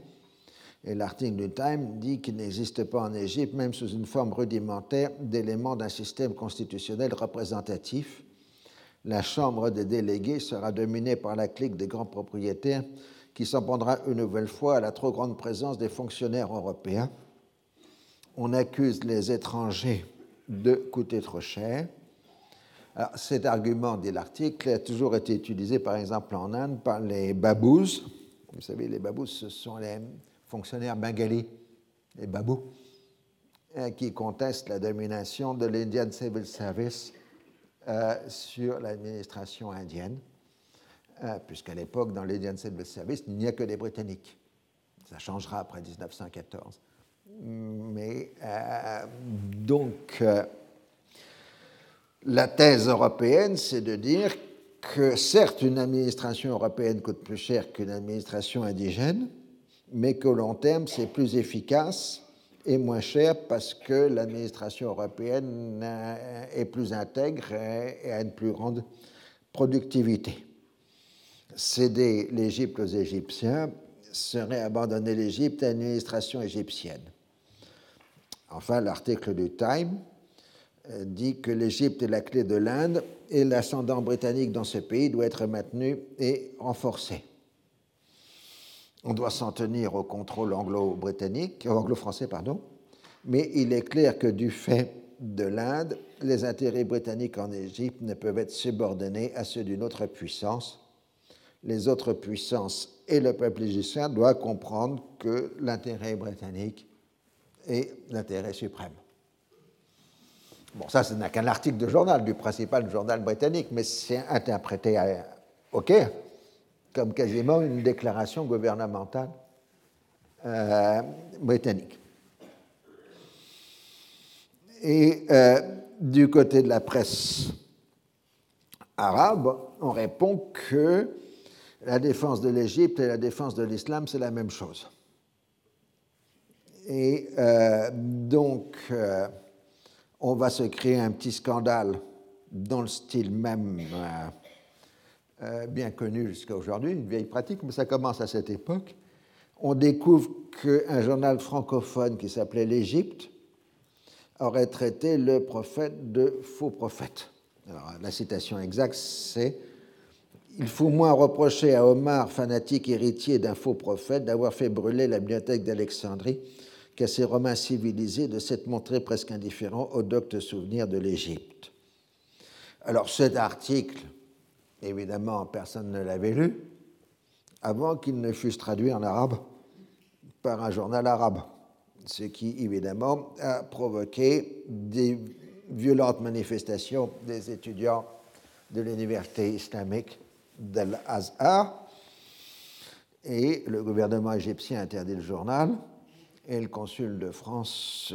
Et l'article du Time dit qu'il n'existe pas en Égypte, même sous une forme rudimentaire, d'éléments d'un système constitutionnel représentatif. La Chambre des délégués sera dominée par la clique des grands propriétaires qui s'en prendra une nouvelle fois à la trop grande présence des fonctionnaires européens. On accuse les étrangers de coûter trop cher. Cet argument, dit l'article, a toujours été utilisé par exemple en Inde par les babous. Vous savez, les babous, ce sont les fonctionnaires bengalis, les babous, euh, qui contestent la domination de l'Indian Civil Service euh, sur l'administration indienne. Euh, puisqu'à l'époque, dans l'Indian Civil Service, il n'y a que des Britanniques. Ça changera après 1914. Mais euh, donc, euh, la thèse européenne, c'est de dire que certes, une administration européenne coûte plus cher qu'une administration indigène, mais qu'au long terme, c'est plus efficace et moins cher parce que l'administration européenne est plus intègre et a une plus grande productivité céder l'Égypte aux Égyptiens serait abandonner l'Égypte à l'administration égyptienne. Enfin, l'article du Time euh, dit que l'Égypte est la clé de l'Inde et l'ascendant britannique dans ce pays doit être maintenu et renforcé. On doit s'en tenir au contrôle anglo-britannique, anglo-français, pardon, mais il est clair que du fait de l'Inde, les intérêts britanniques en Égypte ne peuvent être subordonnés à ceux d'une autre puissance, les autres puissances et le peuple égyptien doivent comprendre que l'intérêt britannique est l'intérêt suprême. Bon, ça, ce n'est qu'un article de journal, du principal journal britannique, mais c'est interprété, OK, comme quasiment une déclaration gouvernementale euh, britannique. Et euh, du côté de la presse arabe, on répond que la défense de l'Égypte et la défense de l'islam, c'est la même chose. Et euh, donc, euh, on va se créer un petit scandale dans le style même euh, bien connu jusqu'à aujourd'hui, une vieille pratique, mais ça commence à cette époque. On découvre qu'un journal francophone qui s'appelait l'Égypte aurait traité le prophète de faux prophète. Alors, la citation exacte, c'est il faut moins reprocher à Omar, fanatique héritier d'un faux prophète, d'avoir fait brûler la bibliothèque d'Alexandrie qu'à ces Romains civilisés de s'être montrés presque indifférents aux doctes souvenirs de l'Égypte. Alors cet article, évidemment, personne ne l'avait lu avant qu'il ne fût traduit en arabe par un journal arabe, ce qui, évidemment, a provoqué des violentes manifestations des étudiants de l'université islamique d'Al-Azhar. Et le gouvernement égyptien interdit le journal et le consul de France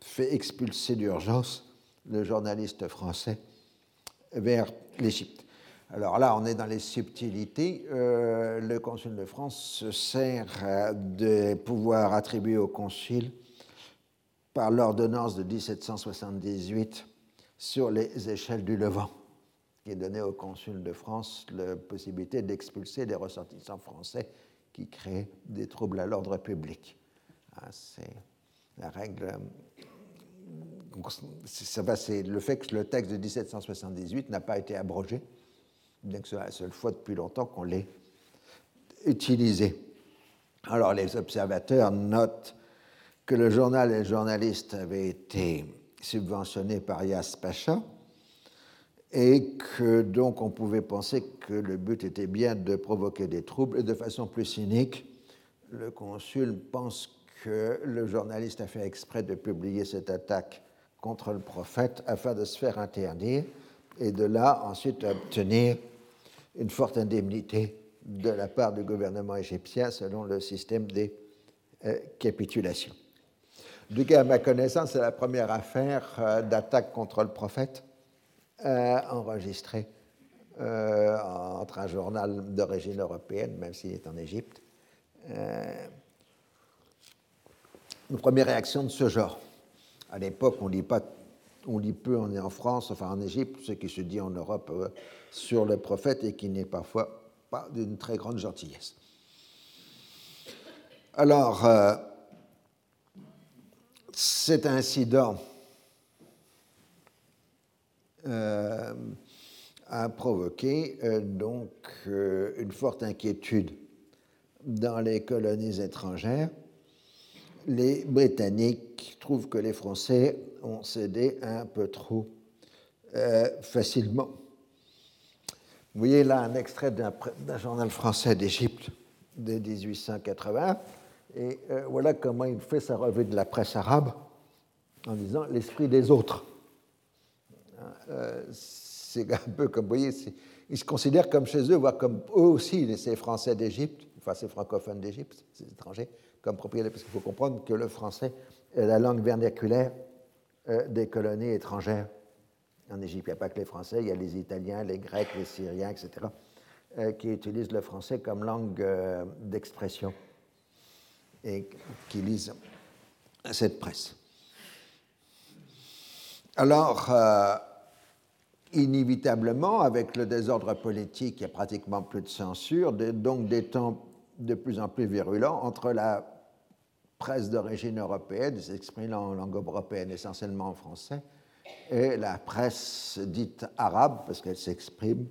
fait expulser d'urgence le journaliste français vers l'Égypte. Alors là, on est dans les subtilités. Euh, le consul de France se sert euh, des pouvoirs attribués au consul par l'ordonnance de 1778 sur les échelles du Levant, qui donnait au consul de France la possibilité d'expulser des ressortissants français qui créaient des troubles à l'ordre public. Ah, c'est la règle. C'est le fait que le texte de 1778 n'a pas été abrogé, bien que ce soit la seule fois depuis longtemps qu'on l'ait utilisé. Alors les observateurs notent que le journal et le journaliste avaient été subventionnés par Yas Pacha et que donc on pouvait penser que le but était bien de provoquer des troubles et de façon plus cynique, le consul pense que le journaliste a fait exprès de publier cette attaque contre le prophète afin de se faire interdire et de là ensuite obtenir une forte indemnité de la part du gouvernement égyptien selon le système des euh, capitulations. Du cas, à ma connaissance, c'est la première affaire euh, d'attaque contre le prophète euh, enregistrée entre un journal d'origine européenne, même s'il est en Égypte, une première réaction de ce genre. À l'époque, on lit on lit peu, on est en France, enfin en Égypte, ce qui se dit en Europe euh, sur le prophète et qui n'est parfois pas d'une très grande gentillesse. Alors, euh, cet incident euh, a provoqué donc une forte inquiétude dans les colonies étrangères les Britanniques trouvent que les Français ont cédé un peu trop euh, facilement. Vous voyez là un extrait d'un journal français d'Égypte de 1880, et euh, voilà comment il fait sa revue de la presse arabe en disant l'esprit des autres. Euh, c'est un peu comme, vous voyez, ils se considèrent comme chez eux, voire comme eux aussi, ces Français d'Égypte, enfin ces francophones d'Égypte, ces étrangers, comme propriétaire, parce qu'il faut comprendre que le français est la langue vernaculaire euh, des colonies étrangères en Égypte. Il n'y a pas que les Français, il y a les Italiens, les Grecs, les Syriens, etc., euh, qui utilisent le français comme langue d'expression et qui lisent cette presse. Alors, inévitablement, avec le désordre politique, il n'y a pratiquement plus de censure, donc des temps de plus en plus virulents entre la presse d'origine européenne, s'exprime en langue européenne essentiellement en français, et la presse dite arabe, parce qu'elle s'exprime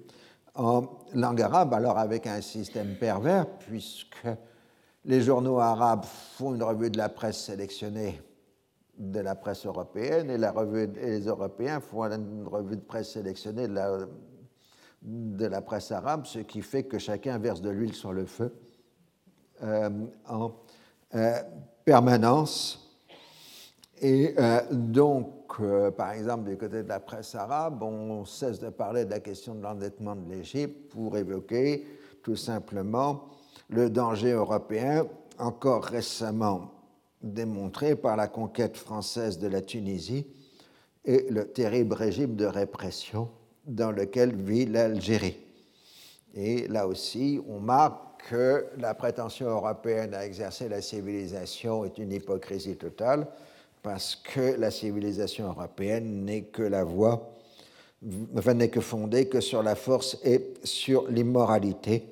en langue arabe, alors avec un système pervers, puisque les journaux arabes font une revue de la presse sélectionnée de la presse européenne, et, les Européens font une revue de presse sélectionnée de la, de la presse arabe, ce qui fait que chacun verse de l'huile sur le feu euh, en euh, permanence. Et euh, donc, par exemple, du côté de la presse arabe, on cesse de parler de la question de l'endettement de l'Égypte pour évoquer tout simplement le danger européen, encore récemment démontré par la conquête française de la Tunisie et le terrible régime de répression dans lequel vit l'Algérie. Et là aussi, on marque que la prétention européenne à exercer la civilisation est une hypocrisie totale, parce que la civilisation européenne n'est que la voie, enfin n'est que fondée que sur la force et sur l'immoralité.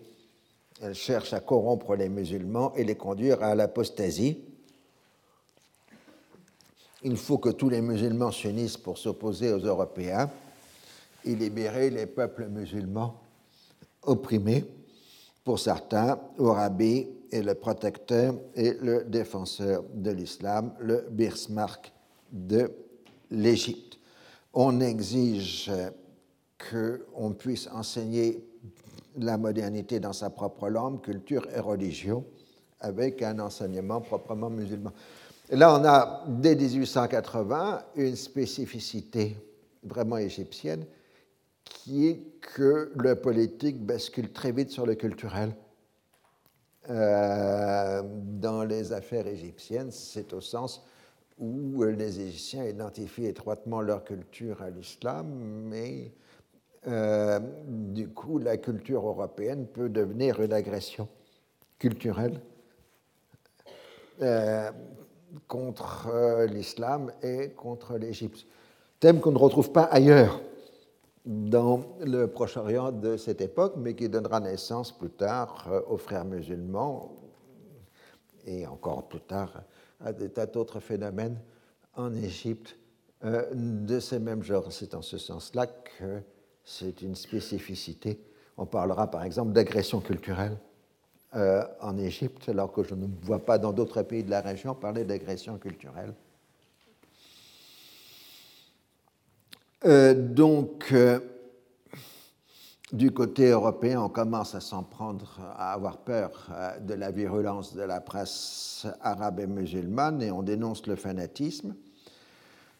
Elle cherche à corrompre les musulmans et les conduire à l'apostasie. Il faut que tous les musulmans s'unissent pour s'opposer aux Européens et libérer les peuples musulmans opprimés pour certains, Orabi est le protecteur et le défenseur de l'islam, le Bismarck de l'Égypte. On exige qu'on puisse enseigner la modernité dans sa propre langue, culture et religion, avec un enseignement proprement musulman. Là, on a, dès 1880, une spécificité vraiment égyptienne qui est que le politique bascule très vite sur le culturel. Dans les affaires égyptiennes, c'est au sens où les Égyptiens identifient étroitement leur culture à l'islam, mais du coup, la culture européenne peut devenir une agression culturelle contre euh, l'islam et contre l'Égypte. Thème qu'on ne retrouve pas ailleurs dans le Proche-Orient de cette époque, mais qui donnera naissance plus tard euh, aux frères musulmans et encore plus tard à des tas d'autres phénomènes en Égypte euh, de ces mêmes genres. C'est en ce sens-là que c'est une spécificité. On parlera par exemple d'agression culturelle euh, en Égypte, alors que je ne vois pas dans d'autres pays de la région parler d'agression culturelle. Euh, donc, euh, du côté européen, on commence à s'en prendre, à avoir peur de la virulence de la presse arabe et musulmane, et on dénonce le fanatisme.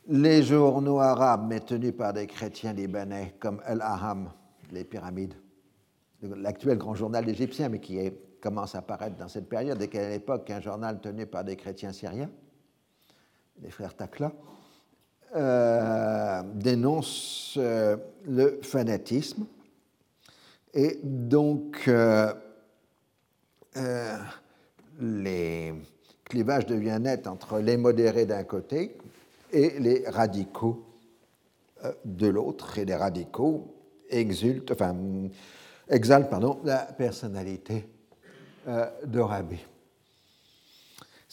Les journaux arabes, mais tenus par des chrétiens libanais comme El Aham, les pyramides, l'actuel grand journal égyptien, mais qui est commence à apparaître dans cette période et qu'à l'époque, un journal tenu par des chrétiens syriens, les frères Takla, euh, dénonce euh, le fanatisme. Et donc, euh, les clivages deviennent nets entre les modérés d'un côté et les radicaux de l'autre. Et les radicaux exultent, enfin, exaltent pardon, la personnalité euh, de Rabbi.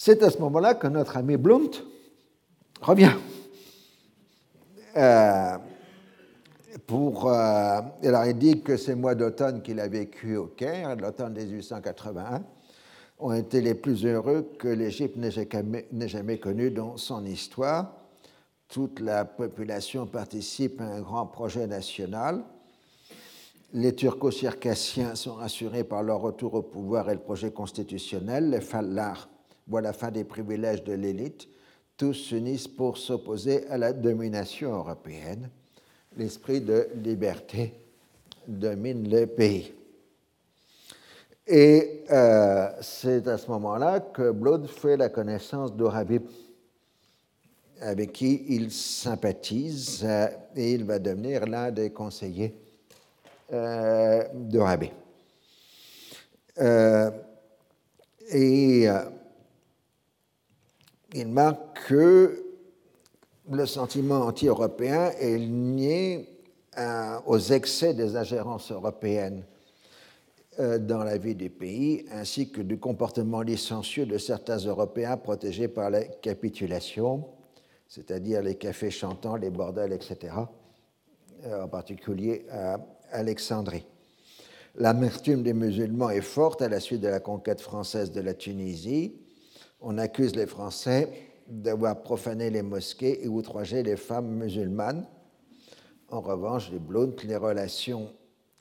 C'est à ce moment-là que notre ami Blunt revient. Euh, pour, euh, alors il dit que ces mois d'automne qu'il a vécu au Caire, l'automne 1881, ont été les plus heureux que l'Égypte n'ait jamais, jamais connus dans son histoire. Toute la population participe à un grand projet national les turco-circassiens sont rassurés par leur retour au pouvoir et le projet constitutionnel. Les Fallars voient la fin des privilèges de l'élite. Tous s'unissent pour s'opposer à la domination européenne. L'esprit de liberté domine le pays. Et euh, c'est à ce moment-là que Blood fait la connaissance d'Orabib, avec qui il sympathise euh, et il va devenir l'un des conseillers euh, de Rabé. Euh, et euh, il marque que le sentiment anti-européen est lié aux excès des ingérences européennes dans la vie du pays, ainsi que du comportement licencieux de certains Européens protégés par la capitulation, c'est-à-dire les cafés chantants, les bordels, etc., en particulier à Alexandrie. L'amertume des musulmans est forte à la suite de la conquête française de la Tunisie. On accuse les Français d'avoir profané les mosquées et outragé les femmes musulmanes. En revanche, les Blount, les relations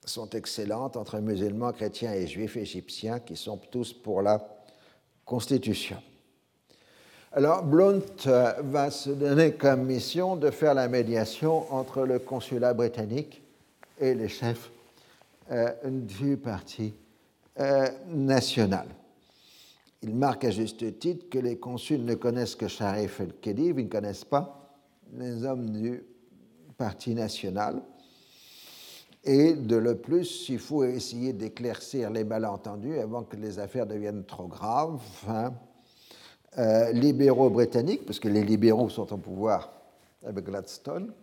sont excellentes entre musulmans, chrétiens et juifs égyptiens qui sont tous pour la Constitution. Alors, Blount euh, va se donner comme mission de faire la médiation entre le consulat britannique et les chefs euh, du parti euh, national. Il marque à juste titre que les consuls ne connaissent que Sharif el-Khedive, ils ne connaissent pas les hommes du parti national. Et de le plus, il faut essayer d'éclaircir les malentendus avant que les affaires deviennent trop graves. Hein. Euh, libéraux britanniques, parce que les libéraux sont au pouvoir avec Gladstone,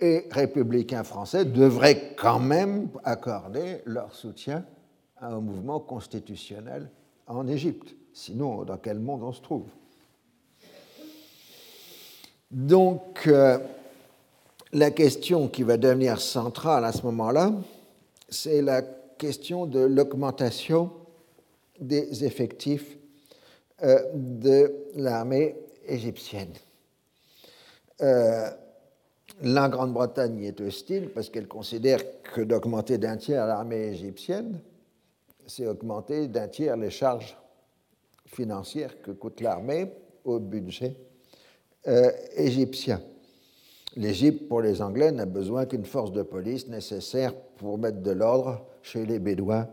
et républicains français devraient quand même accorder leur soutien à un mouvement constitutionnel en Égypte. Sinon, dans quel monde on se trouve? Donc, euh, la question qui va devenir centrale à ce moment-là, c'est la question de l'augmentation des effectifs euh, de l'armée égyptienne. Euh, la Grande-Bretagne est hostile parce qu'elle considère que d'augmenter d'un tiers l'armée égyptienne, c'est augmenter d'un tiers les charges financières que coûte l'armée au budget euh, égyptien. L'Égypte, pour les Anglais, n'a besoin qu'une force de police nécessaire pour mettre de l'ordre chez les Bédouins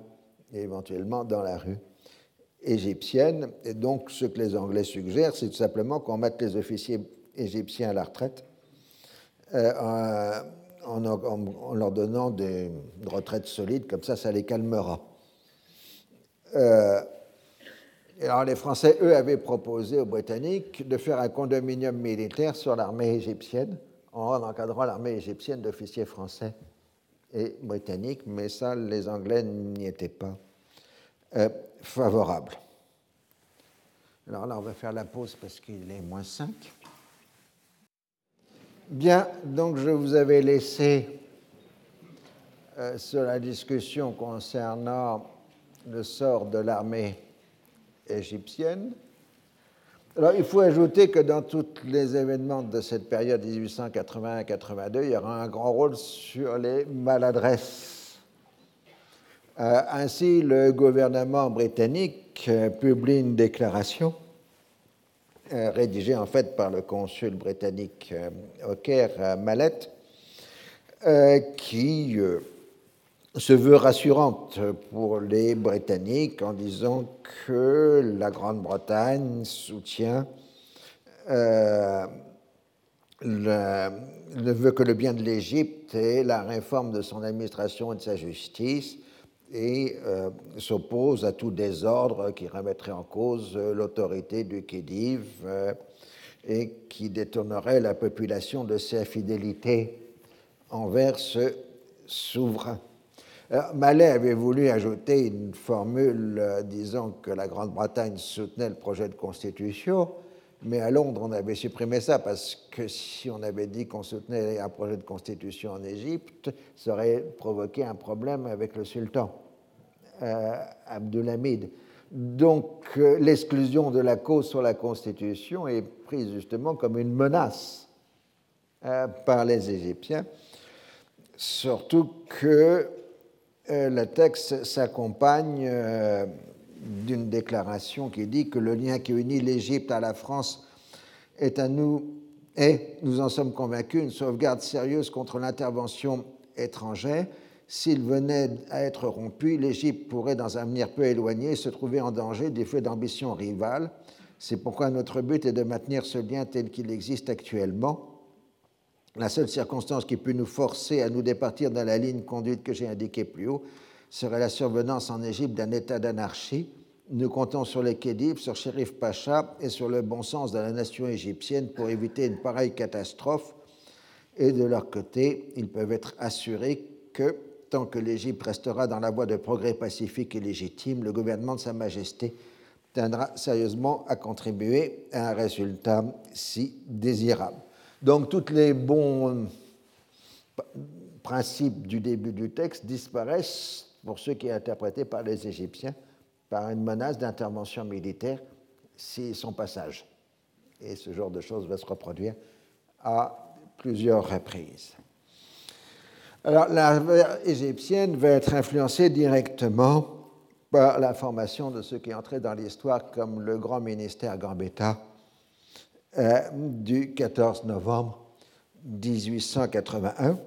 et éventuellement dans la rue. égyptienne. Et donc, ce que les Anglais suggèrent, c'est tout simplement qu'on mette les officiers égyptiens à la retraite euh, en, leur donnant des retraites solides, comme ça, ça les calmera. Euh, alors, les Français, eux, avaient proposé aux Britanniques de faire un condominium militaire sur l'armée égyptienne, en encadrant l'armée égyptienne d'officiers français et britanniques, mais ça, les Anglais n'y étaient pas euh, favorables. Alors là, on va faire la pause parce qu'il est moins 5. Bien, donc je vous avais laissé euh, sur la discussion concernant le sort de l'armée égyptienne. Alors, il faut ajouter que dans tous les événements de cette période 1881-82, il y aura un grand rôle sur les maladresses. Euh, ainsi, le gouvernement britannique euh, publie une déclaration euh, rédigée en fait par le consul britannique au Caire, Mallet, qui se veut rassurante pour les Britanniques en disant que la Grande-Bretagne soutient euh, ne veut que le bien de l'Égypte et la réforme de son administration et de sa justice et euh, s'oppose à tout désordre qui remettrait en cause l'autorité du Khedive euh, et qui détournerait la population de sa fidélité envers ce souverain. Mallet avait voulu ajouter une formule euh, disant que la Grande-Bretagne soutenait le projet de constitution, mais à Londres, on avait supprimé ça parce que si on avait dit qu'on soutenait un projet de constitution en Égypte, ça aurait provoqué un problème avec le sultan euh, Abdulhamid. Donc euh, l'exclusion de la cause sur la constitution est prise justement comme une menace par les Égyptiens, surtout que euh, le texte s'accompagne euh, d'une déclaration qui dit que le lien qui unit l'Égypte à la France est à nous et, nous en sommes convaincus, une sauvegarde sérieuse contre l'intervention étrangère. S'il venait à être rompu, l'Égypte pourrait, dans un avenir peu éloigné, se trouver en danger des feux d'ambition rivales. C'est pourquoi notre but est de maintenir ce lien tel qu'il existe actuellement la seule circonstance qui peut nous forcer à nous départir dans la ligne conduite que j'ai indiquée plus haut serait la survenance en Égypte d'un état d'anarchie. Nous comptons sur les Khedives, sur Sherif Pacha et sur le bon sens de la nation égyptienne pour éviter une pareille catastrophe. Et de leur côté, ils peuvent être assurés que, tant que l'Égypte restera dans la voie de progrès pacifique et légitime, le gouvernement de Sa Majesté tiendra sérieusement à contribuer à un résultat si désirable. Donc tous les bons principes du début du texte disparaissent pour ce qui est interprété par les Égyptiens par une menace d'intervention militaire si son passage. Et ce genre de choses va se reproduire à plusieurs reprises. Alors la égyptienne va être influencée directement par la formation de ce qui est entré dans l'histoire comme le grand ministère Gambetta euh, du 14 novembre 1881.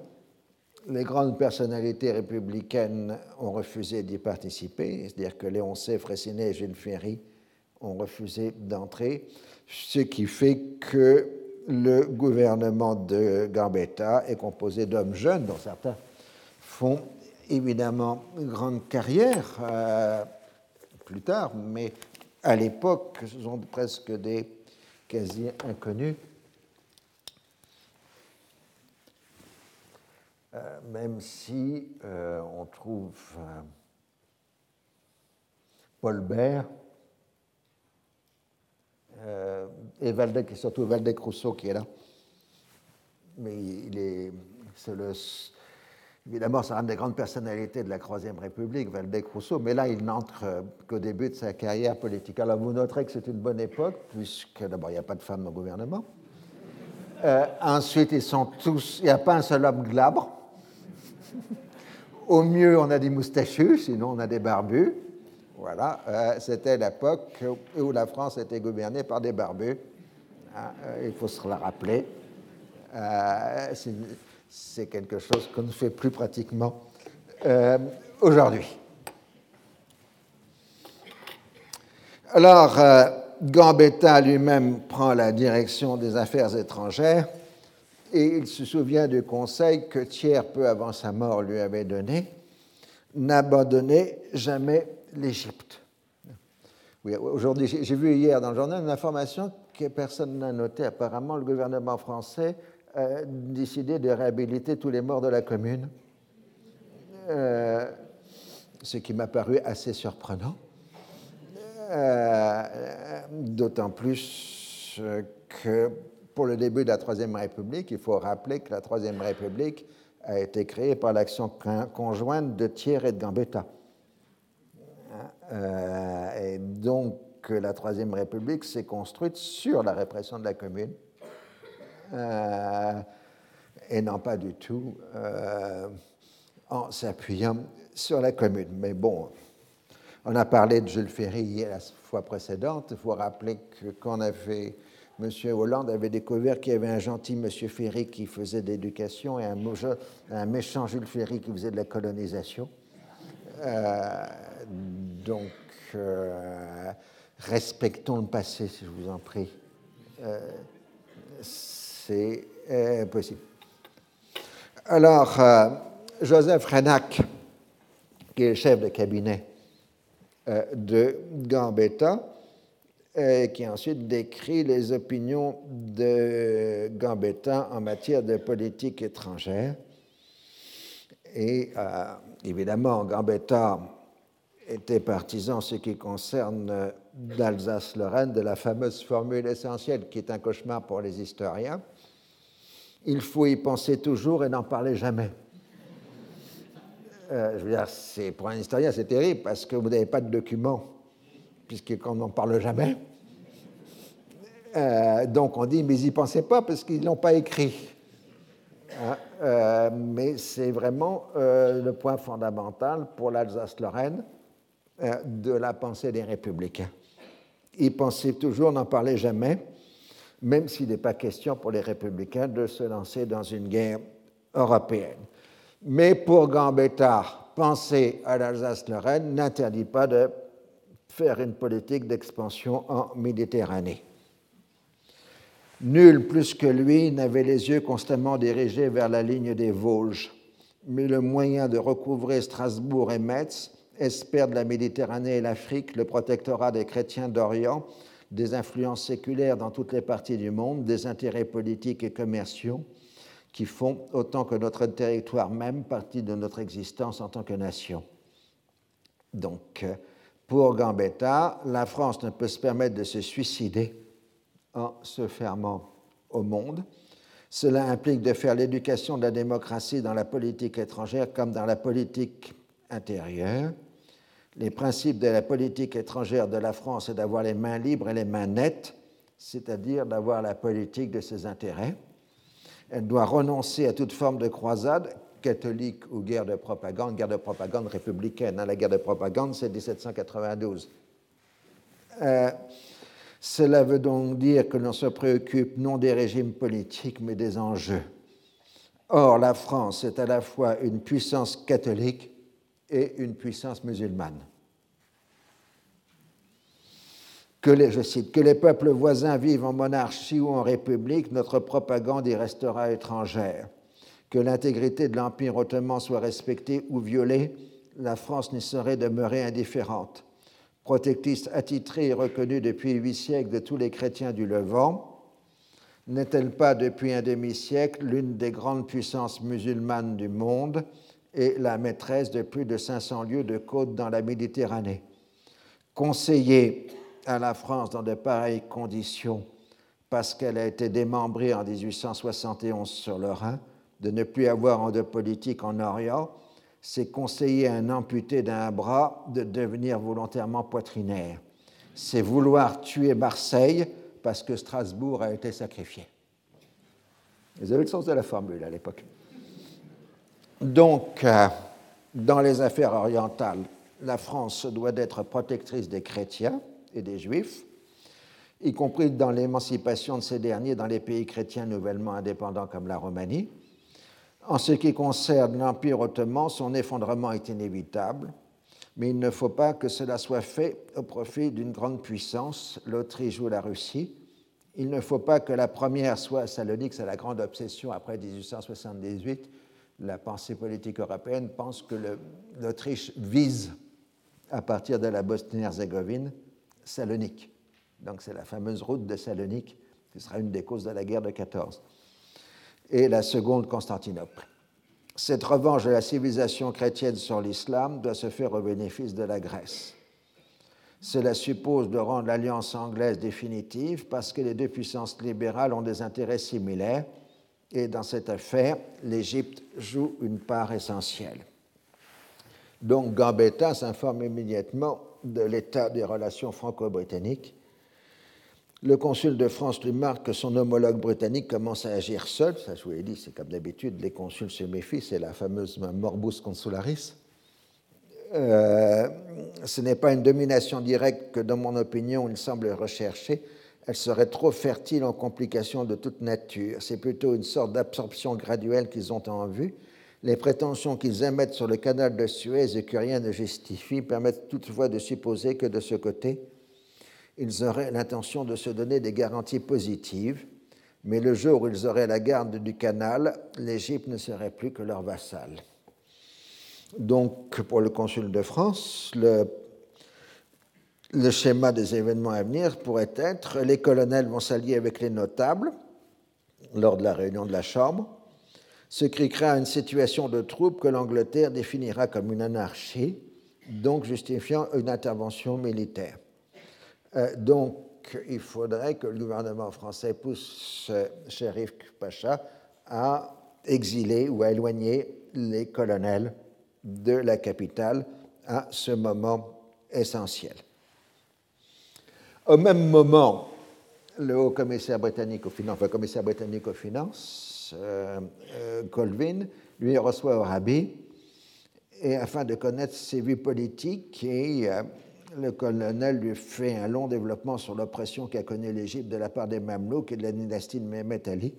Les grandes personnalités républicaines ont refusé d'y participer, c'est-à-dire que Léon C. Fressinet et Jules Ferry ont refusé d'entrer, ce qui fait que le gouvernement de Gambetta est composé d'hommes jeunes, dont certains font évidemment une grande carrière euh, plus tard, mais à l'époque, ce sont presque des quasi inconnu, euh, même si euh, on trouve euh, Paul Bert et Valdec, et surtout Valdec Rousseau qui est là. Mais il est, le, Évidemment, c'est une des grandes personnalités de la Troisième République, Valdec Rousseau, mais là, il n'entre qu'au début de sa carrière politique. Alors, vous noterez que c'est une bonne époque, puisque d'abord, il n'y a pas de femmes au gouvernement. Ensuite, ils sont tous. Il n'y a pas un seul homme glabre. Au mieux, on a des moustachus, sinon, on a des barbus. Voilà, euh, c'était l'époque où la France était gouvernée par des barbus. Hein, il faut se le rappeler c'est quelque chose qu'on ne fait plus pratiquement euh, aujourd'hui. Alors, euh, Gambetta lui-même prend la direction des affaires étrangères et il se souvient du conseil que Thiers, peu avant sa mort, lui avait donné n'abandonnez jamais l'Égypte. Oui, aujourd'hui, j'ai vu hier dans le journal une information que personne n'a notée. Apparemment, le gouvernement français a décidé de réhabiliter tous les morts de la commune, euh, ce qui m'a paru assez surprenant. Euh, d'autant plus euh, que pour le début de la Troisième République, il faut rappeler que la Troisième République a été créée par l'action conjointe de Thiers et de Gambetta. Euh, et donc, la Troisième République s'est construite sur la répression de la commune et non pas du tout en s'appuyant sur la commune. Mais bon, on a parlé de Jules Ferry la fois précédente. Il faut rappeler que quand on avait, M. Hollande avait découvert qu'il y avait un gentil M. Ferry qui faisait de l'éducation et un, un, méchant Jules Ferry qui faisait de la colonisation. Euh, donc, euh, respectons le passé, si je vous en prie. Euh, c'est possible. Alors, Joseph Renac, qui est le chef de cabinet de Gambetta, euh, qui ensuite décrit les opinions de Gambetta en matière de politique étrangère. Et euh, évidemment, Gambetta était partisan en ce qui concerne l'Alsace-Lorraine de la fameuse formule essentielle qui est un cauchemar pour les historiens. Il faut y penser toujours et n'en parler jamais. Euh, je veux dire, pour un historien, c'est terrible parce que vous n'avez pas de documents, puisqu'on n'en parle jamais. Euh, donc on dit, mais ils n'y pensaient pas parce qu'ils ne l'ont pas écrit. Hein, euh, mais c'est vraiment le point fondamental pour l'Alsace-Lorraine de la pensée des républicains. Ils pensaient toujours, n'en parlaient jamais, même s'il n'est pas question pour les républicains de se lancer dans une guerre européenne. Mais pour Gambetta, penser à l'Alsace-Lorraine n'interdit pas de faire une politique d'expansion en Méditerranée. Nul plus que lui n'avait les yeux constamment dirigés vers la ligne des Vosges, mais le moyen de recouvrer Strasbourg et Metz espère de la Méditerranée et l'Afrique le protectorat des chrétiens d'Orient, des influences séculaires dans toutes les parties du monde, des intérêts politiques et commerciaux, qui font, autant que notre territoire même, partie de notre existence en tant que nation. Donc, pour Gambetta, la France ne peut se permettre de se suicider en se fermant au monde. Cela implique de faire l'éducation de la démocratie dans la politique étrangère comme dans la politique intérieure. Les principes de la politique étrangère de la France est d'avoir les mains libres et les mains nettes, c'est-à-dire d'avoir la politique de ses intérêts. Elle doit renoncer à toute forme de croisade, catholique ou guerre de propagande, guerre de propagande républicaine. Hein, la guerre de propagande, c'est 1792. Euh, cela veut donc dire que l'on se préoccupe non des régimes politiques, mais des enjeux. Or, la France est à la fois une puissance catholique et une puissance musulmane que les, je cite, que les peuples voisins vivent en monarchie ou en république, notre propagande y restera étrangère. Que l'intégrité de l'Empire ottoman soit respectée ou violée, la France n'y saurait demeurer indifférente. Protectrice attitrée et reconnue depuis huit siècles de tous les chrétiens du Levant, n'est-elle pas depuis un demi-siècle l'une des grandes puissances musulmanes du monde et la maîtresse de plus de 500 lieues de côte dans la Méditerranée? Conseillée à la France dans de pareilles conditions parce qu'elle a été démembrée en 1871 sur le Rhin, de ne plus avoir en de politique en Orient, c'est conseiller à un amputé d'un bras de devenir volontairement poitrinaire. C'est vouloir tuer Marseille parce que Strasbourg a été sacrifié. Vous avez le sens de la formule à l'époque. Donc, euh, dans les affaires orientales, la France doit être protectrice des chrétiens, et des Juifs, y compris dans l'émancipation de ces derniers dans les pays chrétiens nouvellement indépendants comme la Roumanie. En ce qui concerne l'Empire ottoman, son effondrement est inévitable. Mais il ne faut pas que cela soit fait au profit d'une grande puissance, l'Autriche ou la Russie. Il ne faut pas que la première soit Salonique, c'est la grande obsession après 1878. La pensée politique européenne pense que l'Autriche vise, à partir de la Bosnie-Herzégovine, Salonique. Donc c'est la fameuse route de Salonique qui sera une des causes de la guerre de 14. Et la seconde, Constantinople. Cette revanche de la civilisation chrétienne sur l'islam doit se faire au bénéfice de la Grèce. Cela suppose de rendre l'alliance anglaise définitive parce que les deux puissances libérales ont des intérêts similaires et dans cette affaire, l'Égypte joue une part essentielle. Donc Gambetta s'informe immédiatement de l'état des relations franco-britanniques le consul de France lui marque que son homologue britannique commence à agir seul. Ça, je vous l'ai dit, c'est comme d'habitude, les consuls se méfient, c'est la fameuse morbus consularis. Euh, ce n'est pas une domination directe que, dans mon opinion, il semble rechercher. Elle serait trop fertile en complications de toute nature. C'est plutôt une sorte d'absorption graduelle qu'ils ont en vue. Les prétentions qu'ils émettent sur le canal de Suez et que rien ne justifie permettent toutefois de supposer que de ce côté, ils auraient l'intention de se donner des garanties positives, mais le jour où ils auraient la garde du canal, l'Égypte ne serait plus que leur vassal. Donc, pour le consul de France, le, schéma des événements à venir pourrait être les colonels vont s'allier avec les notables lors de la réunion de la Chambre, ce qui créera une situation de troupe que l'Angleterre définira comme une anarchie, donc justifiant une intervention militaire. Euh, donc, il faudrait que le gouvernement français pousse Sherif Pacha à exiler ou à éloigner les colonels de la capitale à ce moment essentiel. Au même moment, le haut commissaire britannique aux finances, euh, euh, Colvin, lui reçoit au et afin de connaître ses vues politiques et le colonel lui fait un long développement sur l'oppression qu'a connue l'Égypte de la part des Mamelouks et de la dynastie de Mehmet Ali.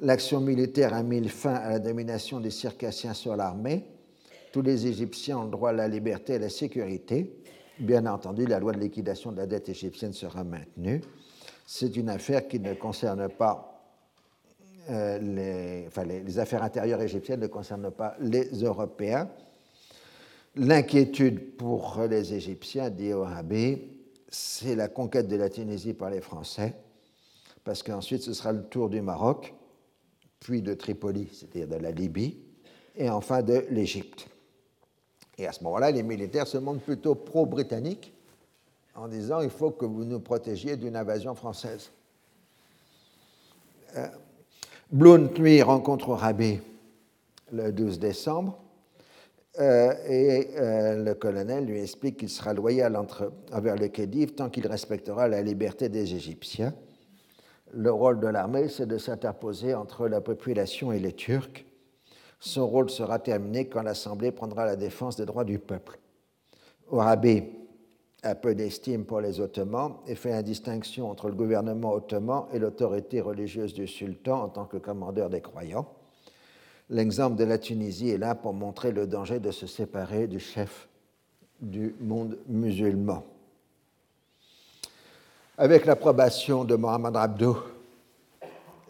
L'action militaire a mis fin à la domination des Circassiens sur l'armée. Tous les Égyptiens ont le droit à la liberté et à la sécurité. Bien entendu, la loi de liquidation de la dette égyptienne sera maintenue. C'est une affaire qui ne concerne pas euh, les, enfin, les, affaires intérieures égyptiennes ne concernent pas les Européens. L'inquiétude pour les Égyptiens, dit Ohabé, c'est la conquête de la Tunisie par les Français, parce qu'ensuite ce sera le tour du Maroc, puis de Tripoli, c'est-à-dire de la Libye, et enfin de l'Égypte. Et à ce moment-là, les militaires se montrent plutôt pro-britanniques en disant il faut que vous nous protégiez d'une invasion française. Euh, Blount, lui, rencontre Rabé le 12 décembre euh, et euh, le colonel lui explique qu'il sera loyal envers le Khedive tant qu'il respectera la liberté des Égyptiens. Le rôle de l'armée, c'est de s'interposer entre la population et les Turcs. Son rôle sera terminé quand l'Assemblée prendra la défense des droits du peuple. Orabi a peu d'estime pour les Ottomans et fait une distinction entre le gouvernement ottoman et l'autorité religieuse du sultan en tant que commandeur des croyants. L'exemple de la Tunisie est là pour montrer le danger de se séparer du chef du monde musulman. Avec l'approbation de Mohamed Abdou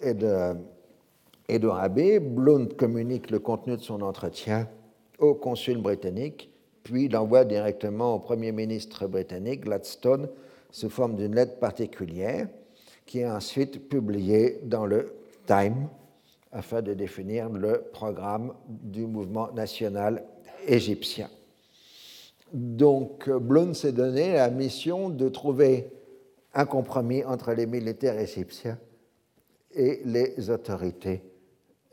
et de Edo Blount communique le contenu de son entretien au consul britannique, puis l'envoie directement au Premier ministre britannique, Gladstone, sous forme d'une lettre particulière, qui est ensuite publiée dans le Time afin de définir le programme du mouvement national égyptien. Donc, Blum s'est donné la mission de trouver un compromis entre les militaires égyptiens et les autorités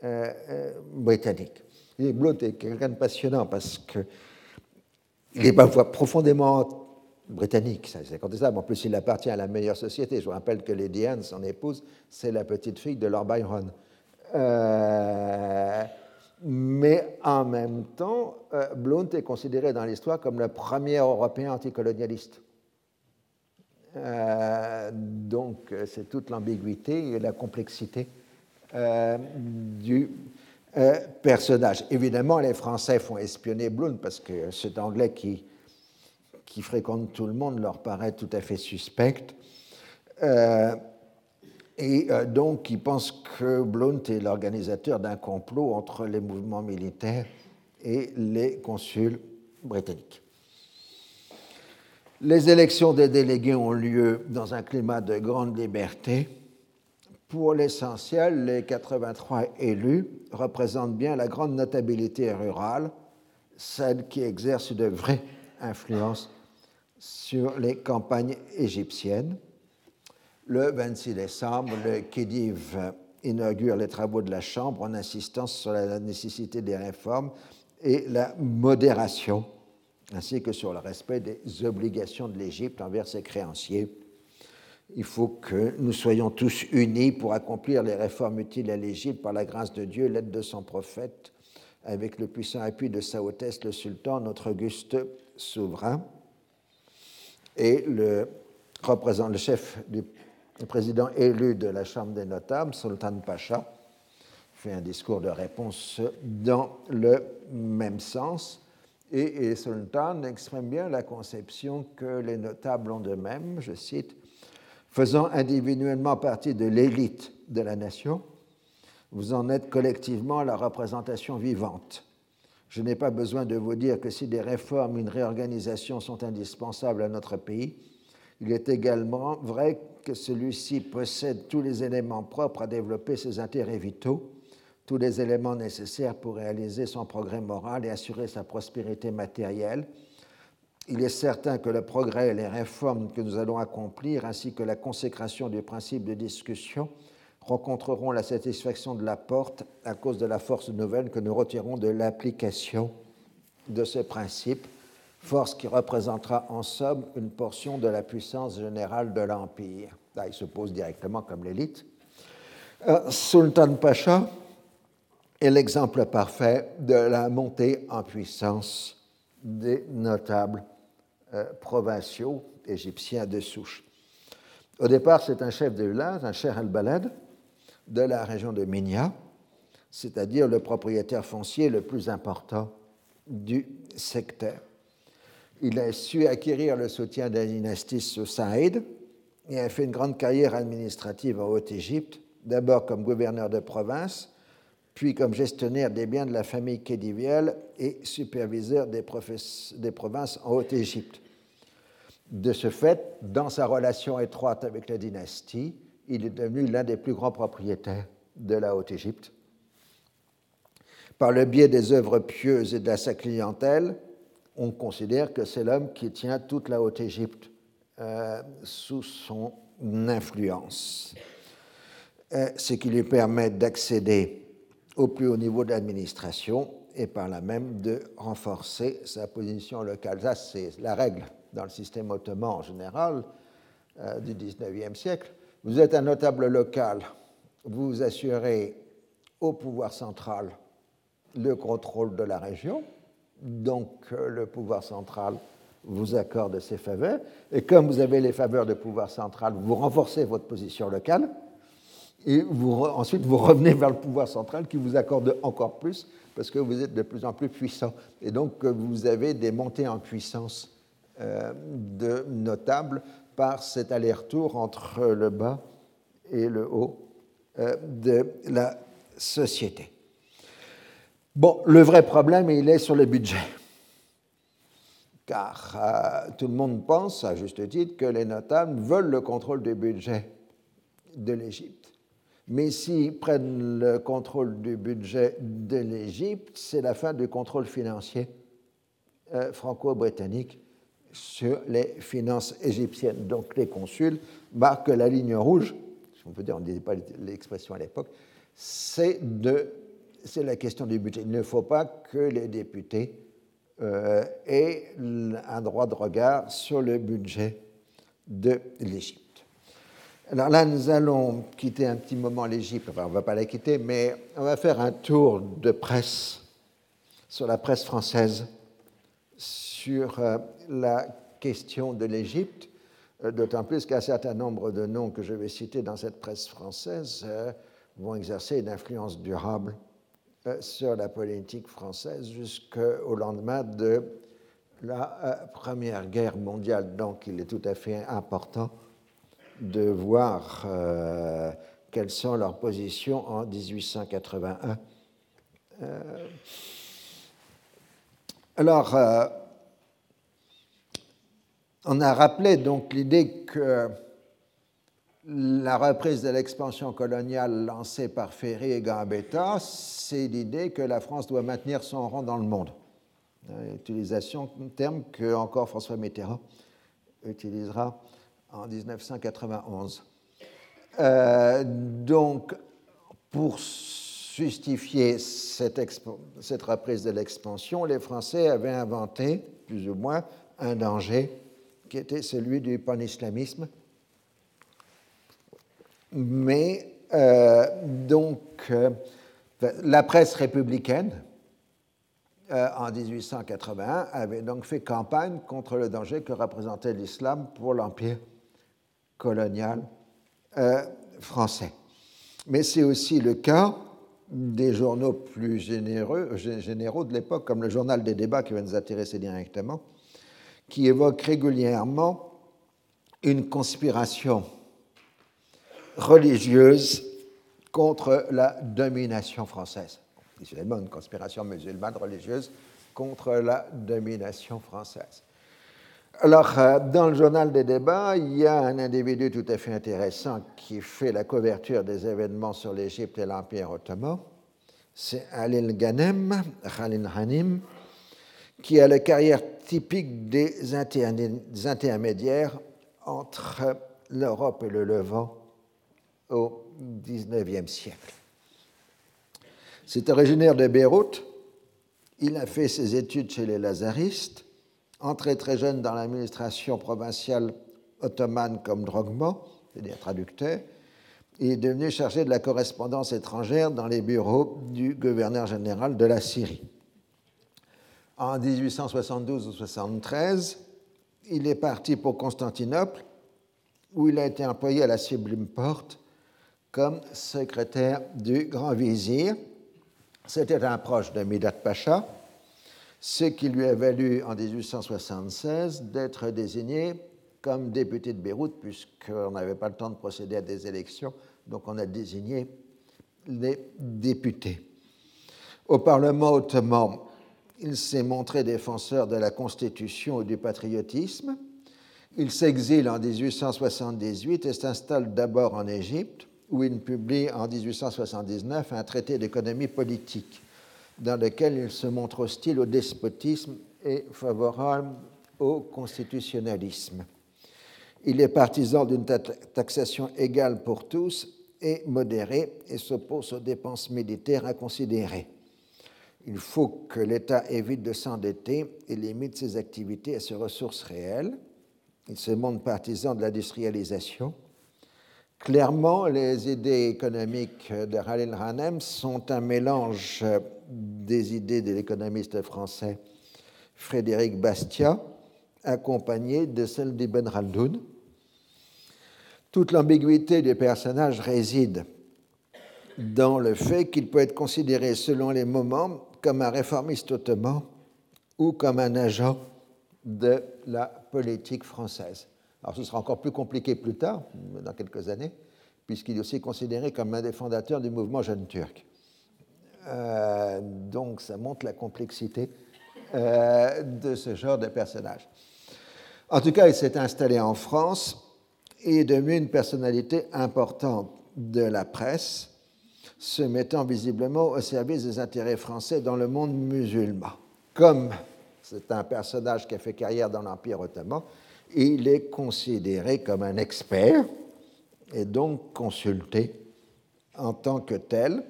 euh, euh, britanniques. Et Blount est quelqu'un de passionnant parce qu'il est parfois profondément britannique, c'est contestable. En plus, il appartient à la meilleure société. Je vous rappelle que Lady Anne, son épouse, c'est la petite fille de Lord Byron. Euh, mais en même temps, euh, Blount est considéré dans l'histoire comme le premier Européen anticolonialiste. Euh, donc, c'est toute l'ambiguïté et la complexité du personnage. Évidemment, les Français font espionner Bloom parce que cet Anglais qui fréquente tout le monde leur paraît tout à fait suspect. Et euh, donc, ils pensent que Blount est l'organisateur d'un complot entre les mouvements militaires et les consuls britanniques. Les élections des délégués ont lieu dans un climat de grande liberté. Pour l'essentiel, les 83 élus représentent bien la grande notabilité rurale, celle qui exerce de vraies influences sur les campagnes égyptiennes. Le 26 décembre, le Khedive inaugure les travaux de la Chambre en insistant sur la nécessité des réformes et la modération, ainsi que sur le respect des obligations de l'Égypte envers ses créanciers. Il faut que nous soyons tous unis pour accomplir les réformes utiles à l'Égypte par la grâce de Dieu, l'aide de son prophète, avec le puissant appui de sa le sultan, notre auguste souverain. Et le, le chef du le président élu de la Chambre des notables, Sultan Pacha, fait un discours de réponse dans le même sens. Et, et Sultan exprime bien la conception que les notables ont d'eux-mêmes, je cite, faisant individuellement partie de l'élite de la nation, vous en êtes collectivement la représentation vivante. Je n'ai pas besoin de vous dire que si des réformes, une réorganisation sont indispensables à notre pays, il est également vrai que celui-ci possède tous les éléments propres à développer ses intérêts vitaux, tous les éléments nécessaires pour réaliser son progrès moral et assurer sa prospérité matérielle. Il est certain que le progrès et les réformes que nous allons accomplir, ainsi que la consécration du principe de discussion, rencontreront la satisfaction de la porte à cause de la force nouvelle que nous retirons de l'application de ce principe force qui représentera en somme une portion de la puissance générale de l'Empire. Là, il se pose directement comme l'élite. Euh, Sultan Pacha est l'exemple parfait de la montée en puissance des notables euh, provinciaux égyptiens de souche. Au départ, c'est un chef de village, un cher al-Balad, de la région de Minya, c'est-à-dire le propriétaire foncier le plus important du secteur il a su acquérir le soutien de la dynastie Saïd et a fait une grande carrière administrative en Haute-Égypte, d'abord comme gouverneur de province, puis comme gestionnaire des biens de la famille Khediviel et superviseur des, des provinces en Haute-Égypte. De ce fait, dans sa relation étroite avec la dynastie, il est devenu l'un des plus grands propriétaires de la Haute-Égypte. Par le biais des œuvres pieuses et de sa clientèle, on considère que c'est l'homme qui tient toute la Haute-Égypte euh, sous son influence, euh, ce qui lui permet d'accéder au plus haut niveau d'administration et par là même de renforcer sa position locale. Ça, c'est la règle dans le système ottoman en général euh, du XIXe siècle. Vous êtes un notable local, vous assurez au pouvoir central le contrôle de la région, donc euh, le pouvoir central vous accorde ses faveurs, et comme vous avez les faveurs de pouvoir central, vous renforcez votre position locale, et ensuite vous revenez vers le pouvoir central qui vous accorde encore plus, parce que vous êtes de plus en plus puissant. Et donc euh, vous avez des montées en puissance euh, de notables par cet aller-retour entre le bas et le haut de la société. Bon, le vrai problème, il est sur le budget. Car euh, tout le monde pense, à juste titre, que les notables veulent le contrôle du budget de l'Égypte. Mais s'ils prennent le contrôle du budget de l'Égypte, c'est la fin du contrôle financier euh, franco-britannique sur les finances égyptiennes. Donc les consuls marquent la ligne rouge, si on peut dire, on ne disait pas l'expression à l'époque, c'est de c'est la question du budget. Il ne faut pas que les députés euh, aient un droit de regard sur le budget de l'Égypte. Alors là, nous allons quitter un petit moment l'Égypte, enfin on ne va pas la quitter, mais on va faire un tour de presse sur la presse française sur euh, la question de l'Égypte, euh, d'autant plus qu'un certain nombre de noms que je vais citer dans cette presse française vont exercer une influence durable sur la politique française jusqu'au lendemain de la euh, Première Guerre mondiale. Donc il est tout à fait important de voir euh, quelles sont leurs positions en 1881. alors, on a rappelé donc l'idée que la reprise de l'expansion coloniale lancée par Ferry et Gambetta, c'est l'idée que la France doit maintenir son rang dans le monde. Euh, utilisation, terme que encore François Mitterrand utilisera en 1991. Euh, donc, pour justifier cette, cette reprise de l'expansion, les Français avaient inventé, plus ou moins, un danger qui était celui du panislamisme mais euh, donc euh, la presse républicaine euh, en 1881 avait donc fait campagne contre le danger que représentait l'islam pour l'empire colonial français. Mais c'est aussi le cas des journaux plus généreux, généraux de l'époque, comme le journal des débats qui va nous intéresser directement, qui évoque régulièrement une conspiration religieuse contre la domination française. C'est une conspiration musulmane religieuse contre la domination française. Alors, euh, dans le journal des débats, il y a un individu tout à fait intéressant qui fait la couverture des événements sur l'Égypte et l'Empire ottoman. C'est Alil Ghanem, Khalil Hanim, qui a la carrière typique des intermédiaires entre l'Europe et le Levant au XIXe siècle. C'est originaire de Beyrouth. Il a fait ses études chez les Lazaristes, entré très jeune dans l'administration provinciale ottomane comme drogman, c'est-à-dire traducteur, et est devenu chargé de la correspondance étrangère dans les bureaux du gouverneur général de la Syrie. En 1872 ou 73, il est parti pour Constantinople, où il a été employé à la Sublime Porte comme secrétaire du grand vizir. C'était un proche de Midat Pacha, ce qui lui a valu en 1876 d'être désigné comme député de Beyrouth, puisqu'on n'avait pas le temps de procéder à des élections, donc on a désigné les députés. Au Parlement ottoman, il s'est montré défenseur de la Constitution et du patriotisme. Il s'exile en 1878 et s'installe d'abord en Égypte, où il publie en 1879 un traité d'économie politique dans lequel il se montre hostile au despotisme et favorable au constitutionnalisme. Il est partisan d'une taxation égale pour tous et modérée et s'oppose aux dépenses militaires inconsidérées. Il faut que l'État évite de s'endetter et limite ses activités à ses ressources réelles. Il se montre partisan de l'industrialisation Clairement, les idées économiques de Khalil Hanem sont un mélange des idées de l'économiste français Frédéric Bastiat, accompagné de celles d'Ibn Khaldoun. Toute l'ambiguïté du personnage réside dans le fait qu'il peut être considéré selon les moments comme un réformiste ottoman ou comme un agent de la politique française. Alors ce sera encore plus compliqué plus tard, dans quelques années, puisqu'il est aussi considéré comme un des fondateurs du mouvement jeune turc. Euh, donc ça montre la complexité euh, de ce genre de personnage. En tout cas, il s'est installé en France et est devenu une personnalité importante de la presse, se mettant visiblement au service des intérêts français dans le monde musulman. Comme c'est un personnage qui a fait carrière dans l'Empire ottoman, il est considéré comme un expert et donc consulté en tant que tel.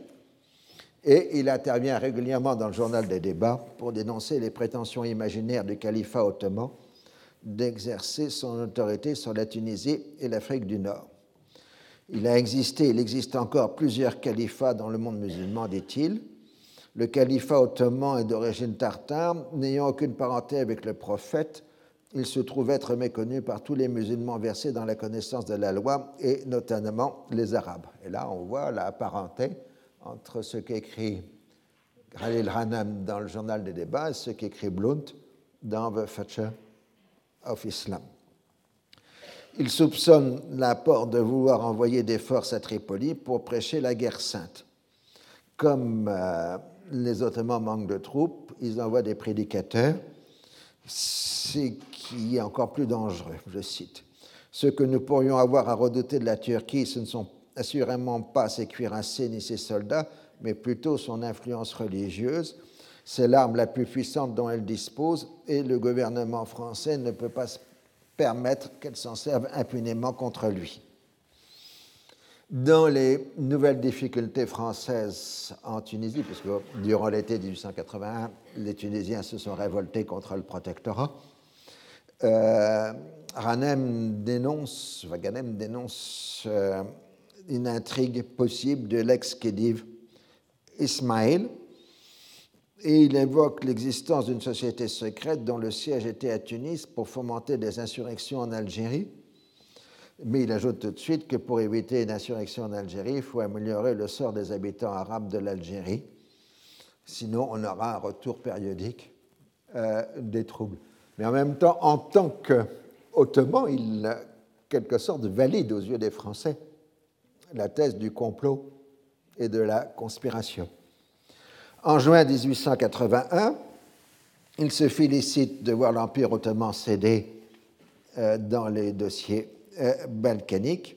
Et il intervient régulièrement dans le journal des débats pour dénoncer les prétentions imaginaires du califat ottoman d'exercer son autorité sur la Tunisie et l'Afrique du Nord. Il a existé, il existe encore plusieurs califats dans le monde musulman, dit-il. Le califat ottoman est d'origine tartare, n'ayant aucune parenté avec le prophète, il se trouve être méconnu par tous les musulmans versés dans la connaissance de la loi et notamment les Arabes. Et là, on voit la parenté entre ce qu'écrit Khalil Hanam dans le journal des débats et ce qu'écrit Blunt dans The Future of Islam. Il soupçonne l'apport de vouloir envoyer des forces à Tripoli pour prêcher la guerre sainte. Comme euh, les Ottomans manquent de troupes, ils envoient des prédicateurs, qui est encore plus dangereux, je cite. Ce que nous pourrions avoir à redouter de la Turquie, ce ne sont assurément pas ses cuirassés ni ses soldats, mais plutôt son influence religieuse. C'est l'arme la plus puissante dont elle dispose et le gouvernement français ne peut pas permettre qu'elle s'en serve impunément contre lui. Dans les nouvelles difficultés françaises en Tunisie, puisque durant l'été 1881, les Tunisiens se sont révoltés contre le protectorat, Ranem dénonce, Waganem dénonce euh, une intrigue possible de l'ex-Khedive Ismaël, et il évoque l'existence d'une société secrète dont le siège était à Tunis pour fomenter des insurrections en Algérie. Mais il ajoute tout de suite que pour éviter une insurrection en Algérie, il faut améliorer le sort des habitants arabes de l'Algérie. Sinon, on aura un retour périodique euh, des troubles. Mais en même temps, en tant qu'Ottoman, il, quelque sorte, valide aux yeux des Français la thèse du complot et de la conspiration. En juin 1881, il se félicite de voir l'Empire ottoman céder euh, dans les dossiers euh, balkaniques,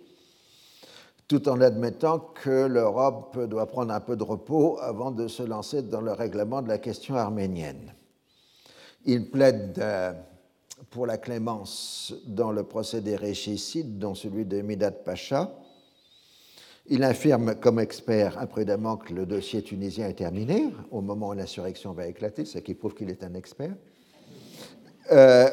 tout en admettant que l'Europe doit prendre un peu de repos avant de se lancer dans le règlement de la question arménienne. Il plaide euh, pour la clémence dans le procédé régicide, dont celui de Midat Pacha, il affirme comme expert imprudemment que le dossier tunisien est terminé au moment où l'insurrection va éclater, ce qui prouve qu'il est un expert. Euh,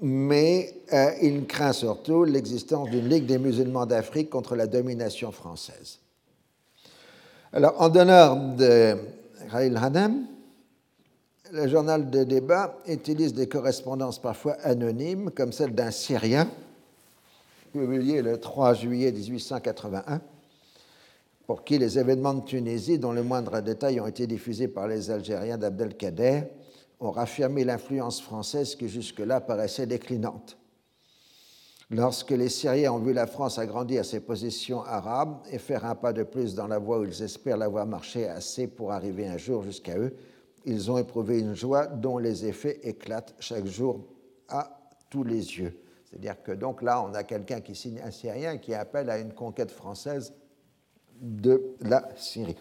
mais euh, il craint surtout l'existence d'une Ligue des musulmans d'Afrique contre la domination française. Alors, en donneur de Khalil Hanam, le journal de débat utilise des correspondances parfois anonymes, comme celle d'un Syrien publié le 3 juillet 1881, pour qui les événements de Tunisie, dont les moindres détails ont été diffusés par les Algériens d'Abdelkader, ont raffirmé l'influence française qui jusque-là paraissait déclinante. Lorsque les Syriens ont vu la France agrandir ses positions arabes et faire un pas de plus dans la voie où ils espèrent l'avoir marché assez pour arriver un jour jusqu'à eux, ils ont éprouvé une joie dont les effets éclatent chaque jour à tous les yeux. C'est-à-dire que donc là, on a quelqu'un qui signe un Syrien qui appelle à une conquête française de la Syrie.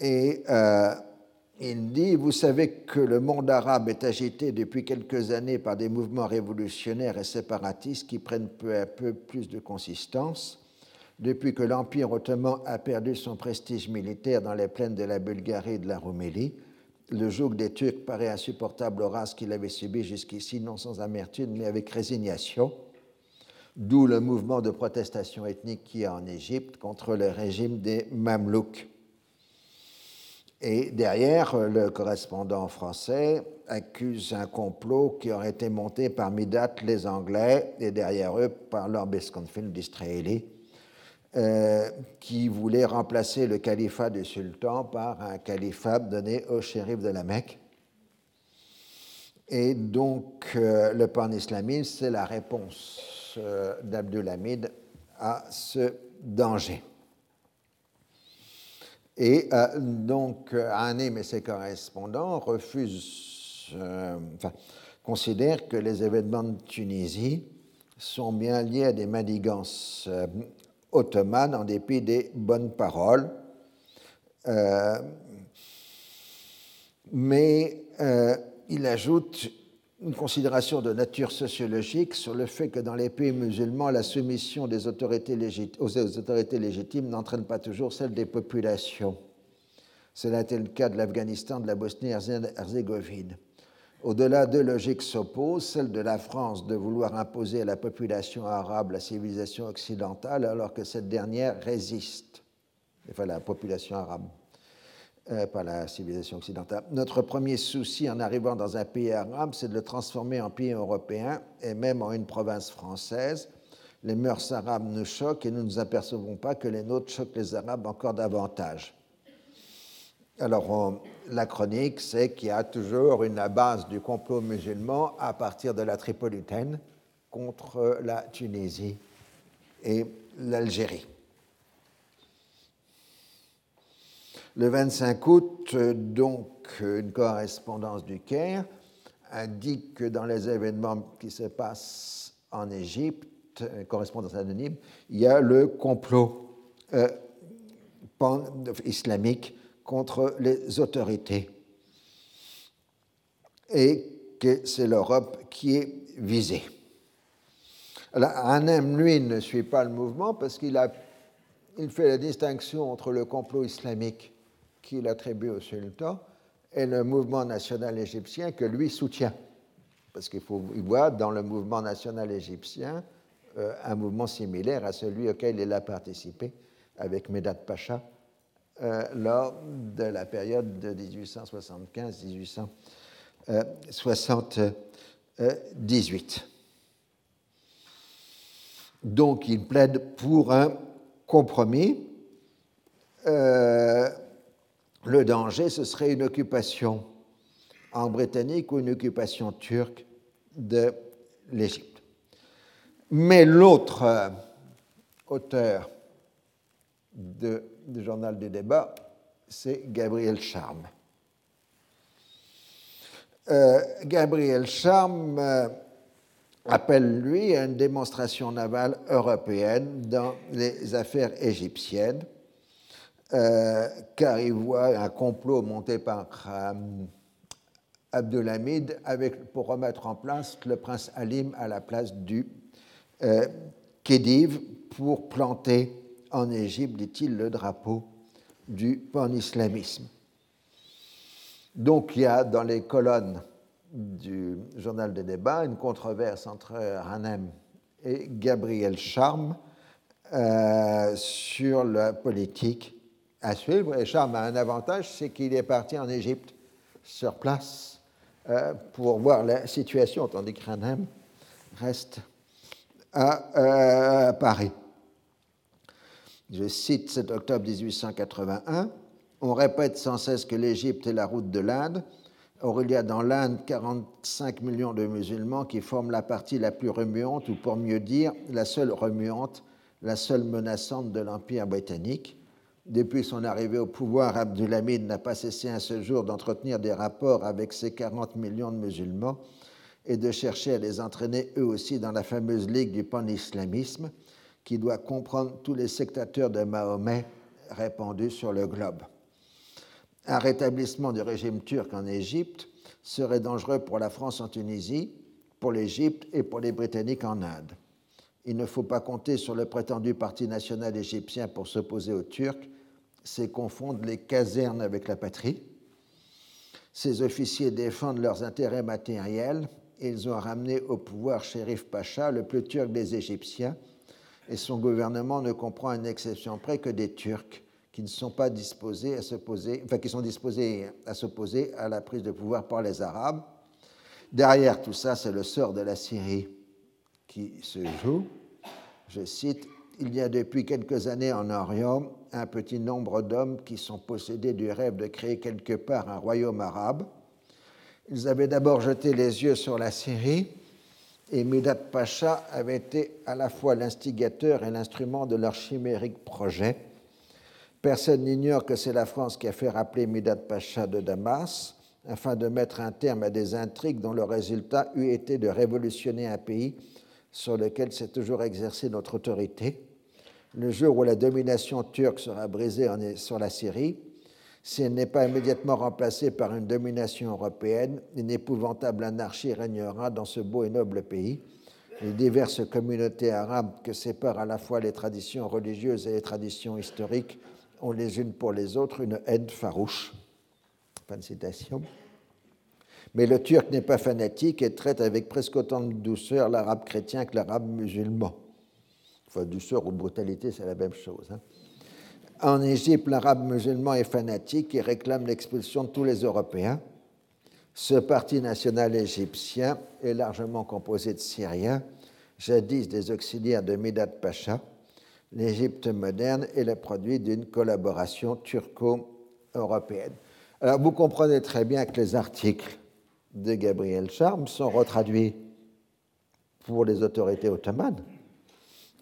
Et euh, il dit, vous savez que le monde arabe est agité depuis quelques années par des mouvements révolutionnaires et séparatistes qui prennent peu à peu plus de consistance. Depuis que l'Empire ottoman a perdu son prestige militaire dans les plaines de la Bulgarie et de la Roumélie, le joug des Turcs paraît insupportable aux races qu'il avait subies jusqu'ici, non sans amertume, mais avec résignation, d'où le mouvement de protestation ethnique qui est en Égypte contre le régime des Mamelouks. Et derrière, le correspondant français accuse un complot qui aurait été monté par Midat les Anglais et derrière eux par Lord Besconfield d'Israéli euh, qui voulait remplacer le califat du sultan par un califat donné au shérif de la Mecque. Et donc, euh, le pan-islamisme, c'est la réponse euh, d'Abdulhamid à ce danger. Et donc, Hanem et ses correspondants refusent, considèrent que les événements de Tunisie sont bien liés à des manigances ottomane en dépit des bonnes paroles. Euh, mais euh, il ajoute une considération de nature sociologique sur le fait que dans les pays musulmans, la soumission des aux autorités légitimes n'entraîne pas toujours celle des populations. Cela été le cas de l'Afghanistan, de la Bosnie-Herzégovine. Au-delà, deux logiques s'opposent, celle de la France de vouloir imposer à la population arabe la civilisation occidentale alors que cette dernière résiste, enfin la population arabe, euh, pas la civilisation occidentale. Notre premier souci en arrivant dans un pays arabe, c'est de le transformer en pays européen et même en une province française. Les mœurs arabes nous choquent et nous ne nous apercevons pas que les nôtres choquent les Arabes encore davantage. Alors, la chronique, c'est qu'il y a toujours une base du complot musulman à partir de la Tripolitaine contre la Tunisie et l'Algérie. Le 25 août, donc, une correspondance du Caire indique que dans les événements qui se passent en Égypte, correspondance anonyme, il y a le complot euh, islamique contre les autorités et que c'est l'Europe qui est visée. Hanem, lui, ne suit pas le mouvement parce qu'il a, il fait la distinction entre le complot islamique qu'il attribue au sultan et le mouvement national égyptien que lui soutient. Parce qu'il faut il voit dans le mouvement national égyptien euh, un mouvement similaire à celui auquel il a participé avec Medat Pacha euh, lors de la période de 1875-1878. Donc il plaide pour un compromis. Euh, le danger, ce serait une occupation en britannique ou une occupation turque de l'Égypte. Mais l'autre euh, auteur du journal du débat, c'est Gabriel Charme. Euh, Gabriel Charme euh, appelle, lui, à une démonstration navale européenne dans les affaires égyptiennes, euh, car il voit un complot monté par Abdelhamid avec, pour remettre en place le prince Halim à la place du Khedive pour planter en Égypte, dit-il, le drapeau du pan-islamisme. Donc il y a dans les colonnes du journal des débats une controverse entre Hanem et Gabriel Charme euh, sur la politique à suivre. Et Charme a un avantage, c'est qu'il est parti en Égypte sur place euh, pour voir la situation, tandis que Hanem reste à euh, Paris. Je cite cet octobre 1881. On répète sans cesse que l'Égypte est la route de l'Inde. Or, il y a dans l'Inde 45 millions de musulmans qui forment la partie la plus remuante, ou pour mieux dire, la seule remuante, la seule menaçante de l'Empire britannique. Depuis son arrivée au pouvoir, Abdulhamid n'a pas cessé un ce jour d'entretenir des rapports avec ces 40 millions de musulmans et de chercher à les entraîner eux aussi dans la fameuse ligue du pan-islamisme qui doit comprendre tous les sectateurs de Mahomet répandus sur le globe. Un rétablissement du régime turc en Égypte serait dangereux pour la France en Tunisie, pour l'Égypte et pour les Britanniques en Inde. Il ne faut pas compter sur le prétendu parti national égyptien pour s'opposer aux Turcs, c'est confondre les casernes avec la patrie. Ces officiers défendent leurs intérêts matériels ils ont ramené au pouvoir Shérif Pacha, le plus turc des Égyptiens, et son gouvernement ne comprend à une exception près que des Turcs qui ne sont pas disposés à enfin qui sont disposés à s'opposer à la prise de pouvoir par les Arabes. Derrière tout ça, c'est le sort de la Syrie qui se joue. Je cite Il y a depuis quelques années en Orient un petit nombre d'hommes qui sont possédés du rêve de créer quelque part un royaume arabe. Ils avaient d'abord jeté les yeux sur la Syrie et Midat Pacha avait été à la fois l'instigateur et l'instrument de leur chimérique projet. Personne n'ignore que c'est la France qui a fait rappeler Midat Pacha de Damas afin de mettre un terme à des intrigues dont le résultat eût été de révolutionner un pays sur lequel s'est toujours exercée notre autorité. Le jour où la domination turque sera brisée sur la Syrie, si elle n'est pas immédiatement remplacée par une domination européenne, une épouvantable anarchie régnera dans ce beau et noble pays. Les diverses communautés arabes que séparent à la fois les traditions religieuses et les traditions historiques ont les unes pour les autres une haine farouche. Fin de citation. Mais le turc n'est pas fanatique et traite avec presque autant de douceur l'arabe chrétien que l'arabe musulman. Enfin, douceur ou brutalité, c'est la même chose. Hein. En Égypte, l'arabe musulman est fanatique et réclame l'expulsion de tous les Européens. Ce parti national égyptien est largement composé de Syriens, jadis des auxiliaires de Midat Pacha. L'Égypte moderne est le produit d'une collaboration turco-européenne. Alors, vous comprenez très bien que les articles de Gabriel Charme sont retraduits pour les autorités ottomanes.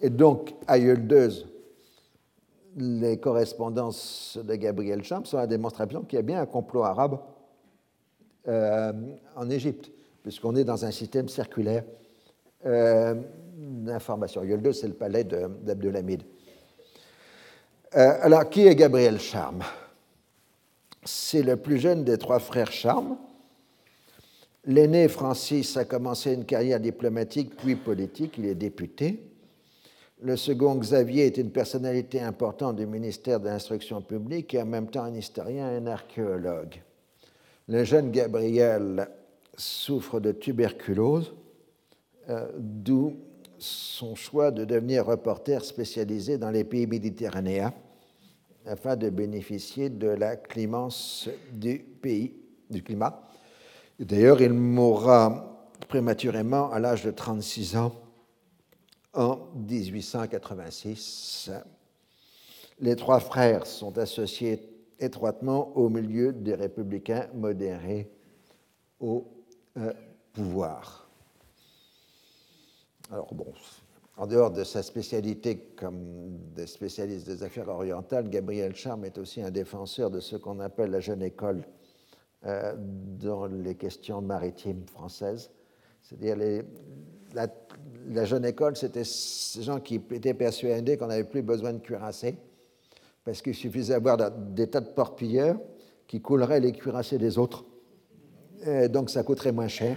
Et donc, Yıldız, les correspondances de Gabriel Charme sont la démonstration qu'il y a bien un complot arabe euh, en Égypte, puisqu'on est dans un système circulaire euh, d'information. Yıldız, c'est le palais d'Abdelhamid. Euh, alors, qui est Gabriel Charme? C'est le plus jeune des trois frères Charme. L'aîné Francis a commencé une carrière diplomatique puis politique, il est député. Le second Xavier est une personnalité importante du ministère de l'Instruction publique et en même temps un historien et un archéologue. Le jeune Gabriel souffre de tuberculose, euh, d'où son choix de devenir reporter spécialisé dans les pays méditerranéens afin de bénéficier de la clémence du pays, du climat. D'ailleurs, il mourra prématurément à l'âge de 36 ans en 1886. Les trois frères sont associés étroitement au milieu des républicains modérés au euh, pouvoir. Alors bon, en dehors de sa spécialité comme des spécialistes des affaires orientales, Gabriel Charme est aussi un défenseur de ce qu'on appelle la jeune école euh, dans les questions maritimes françaises. C'est-à-dire la, la, jeune école, c'était ces gens qui étaient persuadés qu'on n'avait plus besoin de cuirasser, parce qu'il suffisait d'avoir des tas de porte-pilleurs qui couleraient les cuirassés des autres. Donc ça coûterait moins cher.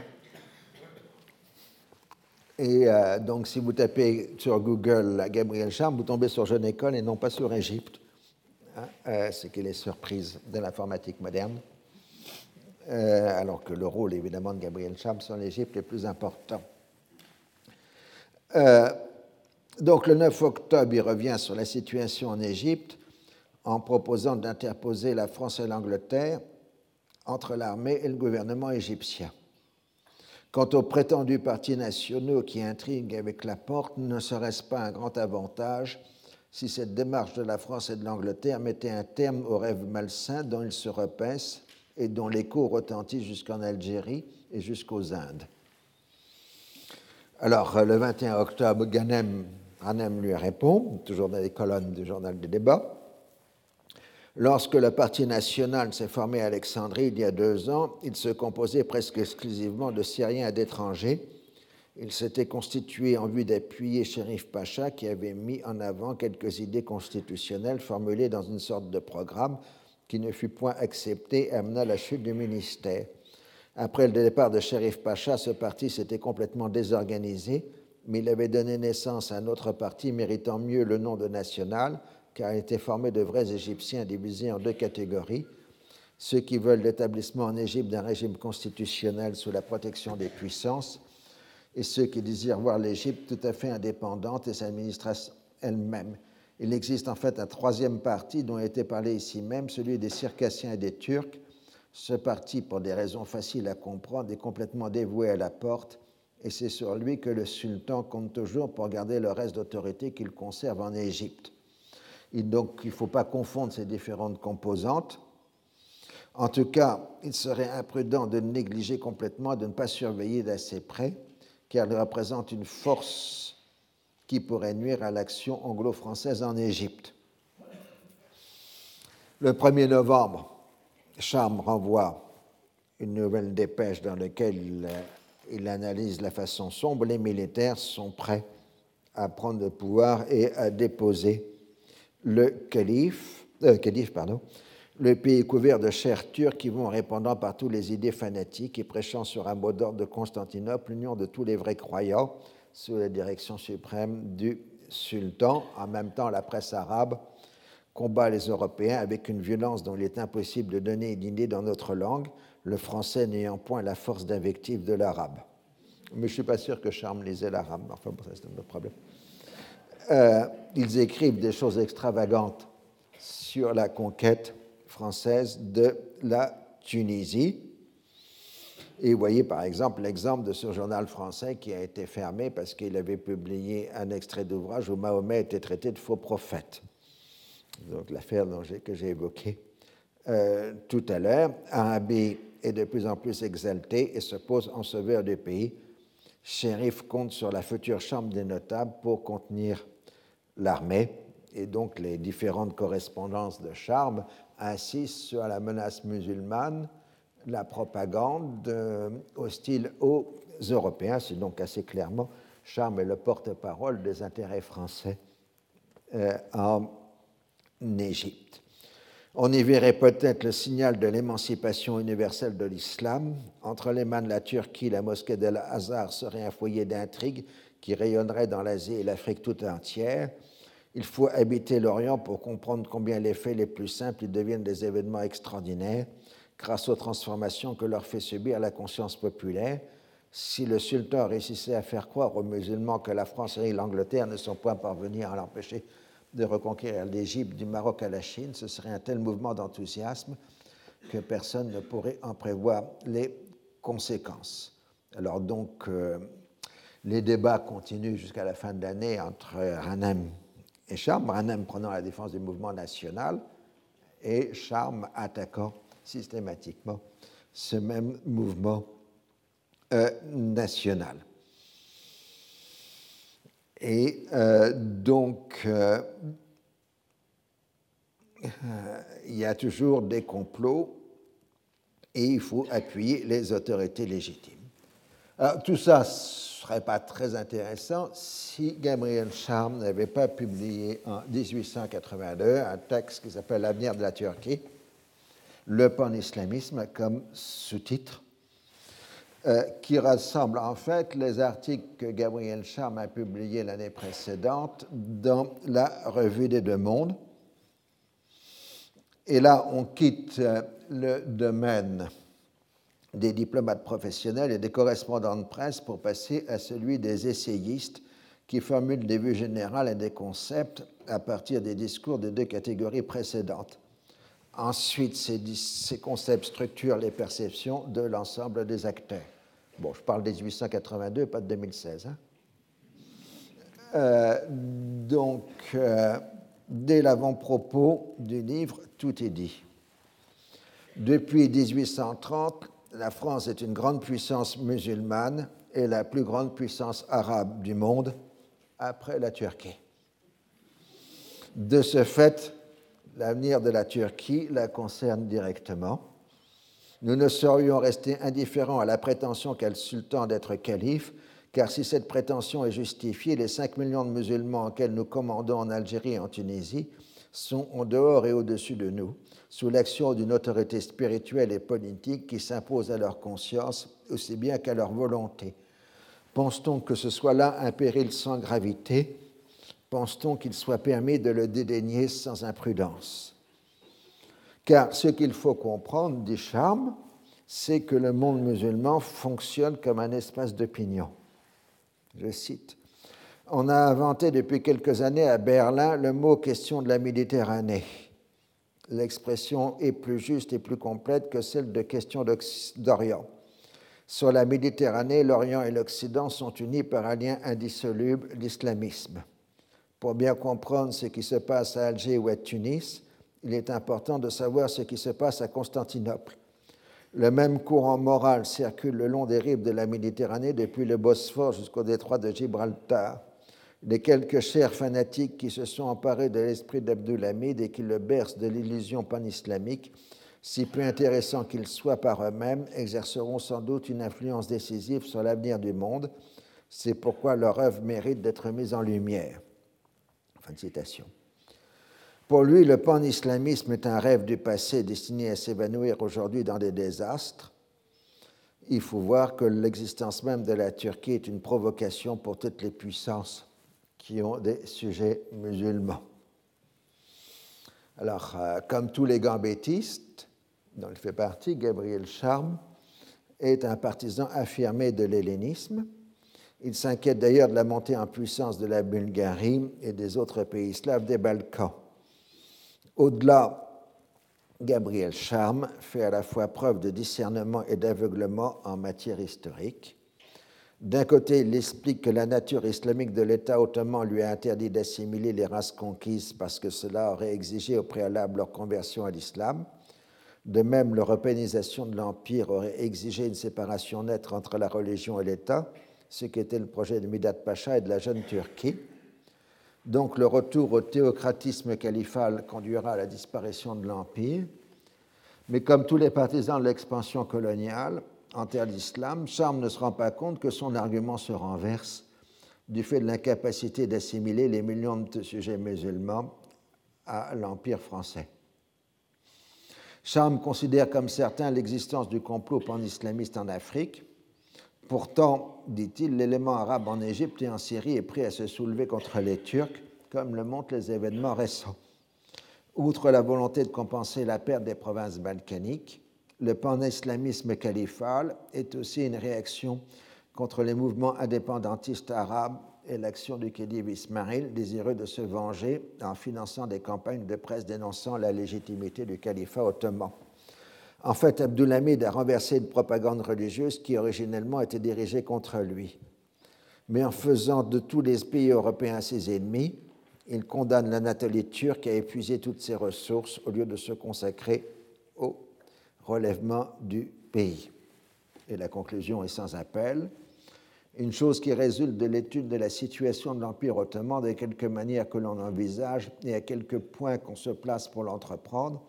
Et euh, donc, si vous tapez sur Google Gabriel Charme, vous tombez sur Jeune École et non pas sur Égypte. Hein, euh, c'est qu'il est surprise de l'informatique moderne. Euh, alors que le rôle, évidemment, de Gabriel Charme sur l'Égypte est plus important. Donc, le 9 octobre, il revient sur la situation en Égypte en proposant d'interposer la France et l'Angleterre entre l'armée et le gouvernement égyptien. Quant aux prétendus partis nationaux qui intriguent avec la porte, ne serait-ce pas un grand avantage si cette démarche de la France et de l'Angleterre mettait un terme aux rêves malsains dont ils se repaissent et dont l'écho retentit jusqu'en Algérie et jusqu'aux Indes Alors, le 21 octobre, Ganem, lui répond, toujours dans les colonnes du journal des débats. Lorsque le Parti national s'est formé à Alexandrie il y a deux ans, il se composait presque exclusivement de Syriens et d'étrangers. Il s'était constitué en vue d'appuyer Sherif Pacha qui avait mis en avant quelques idées constitutionnelles formulées dans une sorte de programme qui ne fut point accepté et amena la chute du ministère. Après le départ de Sherif Pacha, ce parti s'était complètement désorganisé, mais il avait donné naissance à un autre parti méritant mieux le nom de national, car il était formé de vrais Égyptiens divisés en deux catégories, ceux qui veulent l'établissement en Égypte d'un régime constitutionnel sous la protection des puissances, et ceux qui désirent voir l'Égypte tout à fait indépendante et s'administrer elle-même. Il existe en fait un troisième parti dont a été parlé ici même, celui des Circassiens et des Turcs. Ce parti, pour des raisons faciles à comprendre, est complètement dévoué à la porte, et c'est sur lui que le sultan compte toujours pour garder le reste d'autorité qu'il conserve en Égypte. Donc, il ne faut pas confondre ces différentes composantes. En tout cas, il serait imprudent de négliger complètement, de ne pas surveiller d'assez près, car il représente une force qui pourrait nuire à l'action anglo-française en Égypte. Le 1er novembre, Charme renvoie une nouvelle dépêche dans laquelle il, il, analyse la façon sombre. Les militaires sont prêts à prendre le pouvoir et à déposer le calife, euh, pardon, le pays couvert de chers turcs qui vont répandant partout les idées fanatiques et prêchant sur un mot d'ordre de Constantinople l'union de tous les vrais croyants sous la direction suprême du sultan. En même temps, la presse arabe combat les Européens avec une violence dont il est impossible de donner une idée dans notre langue, le français n'ayant point la force d'invective de l'arabe. Mais je ne suis pas sûr que Charme lisait l'arabe, enfin, bon, c'est un autre problème. Euh, ils écrivent des choses extravagantes sur la conquête française de la Tunisie. Et vous voyez par exemple l'exemple de ce journal français qui a été fermé parce qu'il avait publié un extrait d'ouvrage où Mahomet était traité de faux prophète. Donc l'affaire que j'ai évoquée euh, tout à l'heure, Arabi est de plus en plus exalté et se pose en sauveur du pays. Shérif compte sur la future Chambre des notables pour contenir l'armée et donc les différentes correspondances de Charme insistent sur la menace musulmane, la propagande euh, hostile aux Européens. C'est donc assez clairement Charme est le porte-parole des intérêts français euh, Égypte. On y verrait peut-être le signal de l'émancipation universelle de l'islam. Entre les mains de la Turquie, la mosquée de Hazar serait un foyer d'intrigue qui rayonnerait dans l'Asie et l'Afrique tout entière. Il faut habiter l'Orient pour comprendre combien les faits les plus simples deviennent des événements extraordinaires grâce aux transformations que leur fait subir la conscience populaire. Si le sultan réussissait à faire croire aux musulmans que la France et l'Angleterre ne sont point parvenus à l'empêcher de reconquérir l'Égypte du Maroc à la Chine, ce serait un tel mouvement d'enthousiasme que personne ne pourrait en prévoir les conséquences. Alors donc, euh, les débats continuent jusqu'à la fin de l'année entre Hanem et Charme, Hanem prenant la défense du mouvement national et Charme attaquant systématiquement ce même mouvement euh, national. Et euh, donc, euh, il y a toujours des complots et il faut appuyer les autorités légitimes. Alors, tout ça serait pas très intéressant si Gabriel Charme n'avait pas publié en 1882 un texte qui s'appelle L'avenir de la Turquie, le pan-islamisme comme sous-titre, euh, qui rassemble en fait les articles que Gabriel Charme a publiés l'année précédente dans la Revue des Deux Mondes. Et là, on quitte euh, le domaine des diplomates professionnels et des correspondants de presse pour passer à celui des essayistes qui formulent des vues générales et des concepts à partir des discours des deux catégories précédentes. Ensuite, ces, concepts structurent les perceptions de l'ensemble des acteurs. Bon, je parle des 1882, pas de 2016. Hein. Euh, donc, euh, dès l'avant-propos du livre, tout est dit. Depuis 1830, la France est une grande puissance musulmane et la plus grande puissance arabe du monde après la Turquie. De ce fait, l'avenir de la Turquie la concerne directement. Nous ne saurions rester indifférents à la prétention qu'a le sultan d'être calife, car si cette prétention est justifiée, les 5 millions de musulmans auxquels nous commandons en Algérie et en Tunisie sont en dehors et au-dessus de nous, sous l'action d'une autorité spirituelle et politique qui s'impose à leur conscience aussi bien qu'à leur volonté. Pense-t-on que ce soit là un péril sans gravité? Pense-t-on qu'il soit permis de le dédaigner sans imprudence? Car ce qu'il faut comprendre, dit Charme, c'est que le monde musulman fonctionne comme un espace d'opinion. Je cite On a inventé depuis quelques années à Berlin le mot question de la Méditerranée l'expression est plus juste et plus complète que celle de question d'Orient. Sur la Méditerranée, l'Orient et l'Occident sont unis par un lien indissoluble, l'islamisme. Pour bien comprendre ce qui se passe à Alger ou à Tunis, il est important de savoir ce qui se passe à Constantinople. Le même courant moral circule le long des rives de la Méditerranée depuis le Bosphore jusqu'au détroit de Gibraltar les quelques chers fanatiques qui se sont emparés de l'esprit d'Abdulhamid et qui le bercent de l'illusion pan-islamique, si peu intéressants qu'ils soient par eux-mêmes, exerceront sans doute une influence décisive sur l'avenir du monde. C'est pourquoi leur œuvre mérite d'être mise en lumière. Fin de citation. Pour lui, le pan-islamisme est un rêve du passé destiné à s'évanouir aujourd'hui dans des désastres. Il faut voir que l'existence même de la Turquie est une provocation pour toutes les puissances qui ont des sujets musulmans. Alors, euh, comme tous les gambettistes, dont il fait partie, Gabriel Charme est un partisan affirmé de l'hellénisme. Il s'inquiète d'ailleurs de la montée en puissance de la Bulgarie et des autres pays slaves des Balkans. Au-delà, Gabriel Charme fait à la fois preuve de discernement et d'aveuglement en matière historique. D'un côté, il explique que la nature islamique de l'État ottoman lui a interdit d'assimiler les races conquises parce que cela aurait exigé au préalable leur conversion à l'islam. De même, l'européanisation de l'Empire aurait exigé une séparation nette entre la religion et l'État, ce qui était le projet de Midat Pacha et de la jeune Turquie. Donc le retour au théocratisme califal conduira à la disparition de l'Empire. Mais comme tous les partisans de l'expansion coloniale en terre d'islam, Charles ne se rend pas compte que son argument se renverse du fait de l'incapacité d'assimiler les millions de sujets musulmans à l'Empire français. Charme considère comme certain l'existence du complot pan-islamiste en Afrique. Pourtant, dit-il, l'élément arabe en Égypte et en Syrie est prêt à se soulever contre les Turcs, comme le montrent les événements récents. Outre la volonté de compenser la perte des provinces balkaniques, le pan-islamisme califal est aussi une réaction contre les mouvements indépendantistes arabes et l'action du khedive Ismail, désireux de se venger en finançant des campagnes de presse dénonçant la légitimité du califat ottoman. En fait, Abdulhamid a renversé une propagande religieuse qui originellement était dirigée contre lui. Mais en faisant de tous les pays européens ses ennemis, il condamne l'Anatolie turque à épuiser toutes ses ressources au lieu de se consacrer au relèvement du pays. Et la conclusion est sans appel une chose qui résulte de l'étude de la situation de l'Empire ottoman de quelque manière que l'on envisage et à quelques points qu'on se place pour l'entreprendre.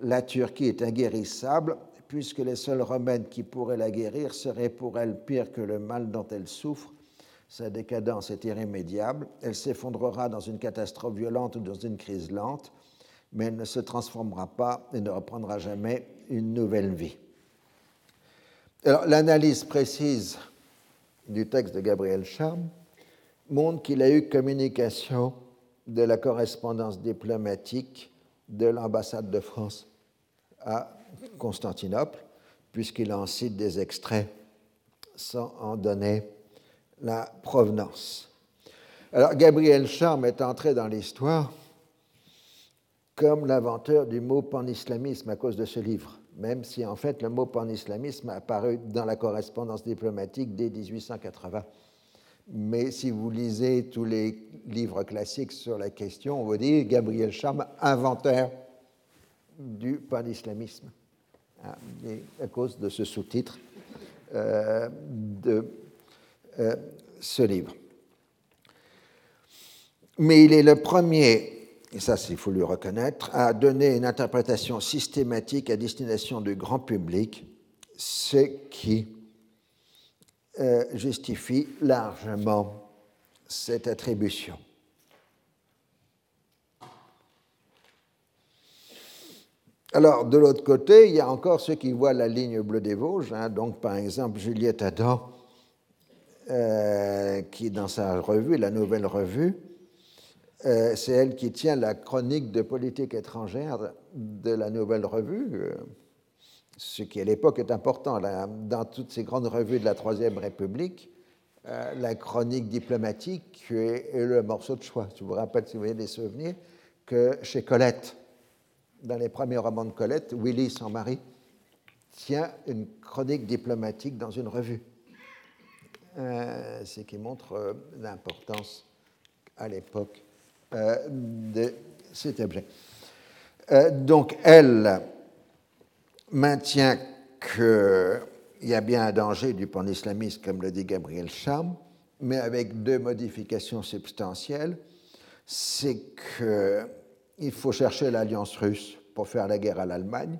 La Turquie est inguérissable puisque les seuls remèdes qui pourraient la guérir seraient pour elle pire que le mal dont elle souffre. Sa décadence est irrémédiable, elle s'effondrera dans une catastrophe violente ou dans une crise lente, mais elle ne se transformera pas et ne reprendra jamais une nouvelle vie. L'analyse précise du texte de Gabriel Charme montre qu'il a eu communication de la correspondance diplomatique de l'ambassade de France à Constantinople, puisqu'il en cite des extraits sans en donner la provenance. Alors, Gabriel Charme est entré dans l'histoire comme l'inventeur du mot panislamisme à cause de ce livre même si en fait le mot pan-islamisme a apparu dans la correspondance diplomatique dès 1880. Mais si vous lisez tous les livres classiques sur la question, on vous dit Gabriel Charme, inventeur du pan-islamisme, ah, à cause de ce sous-titre euh, de euh, ce livre. Mais il est le premier et ça il faut lui reconnaître, a donné une interprétation systématique à destination du grand public, ce qui euh, justifie largement cette attribution. Alors, de l'autre côté, il y a encore ceux qui voient la ligne bleue des Vosges, hein. donc par exemple Juliette Adam, euh, qui dans sa revue, la nouvelle revue, euh, c'est elle qui tient la chronique de politique étrangère de la Nouvelle Revue, ce qui à l'époque est important. dans toutes ces grandes revues de la Troisième République, euh, la chronique diplomatique est, le morceau de choix. Je vous rappelle, si vous avez des souvenirs, que chez Colette, dans les premiers romans de Colette, Willy, son mari, tient une chronique diplomatique dans une revue. ce qui montre l'importance à l'époque euh, de cet objet. Euh, donc, elle maintient qu'il y a bien un danger du pan-islamisme, comme le dit Gabriel Cham, mais avec deux modifications substantielles. C'est qu'il faut chercher l'alliance russe pour faire la guerre à l'Allemagne,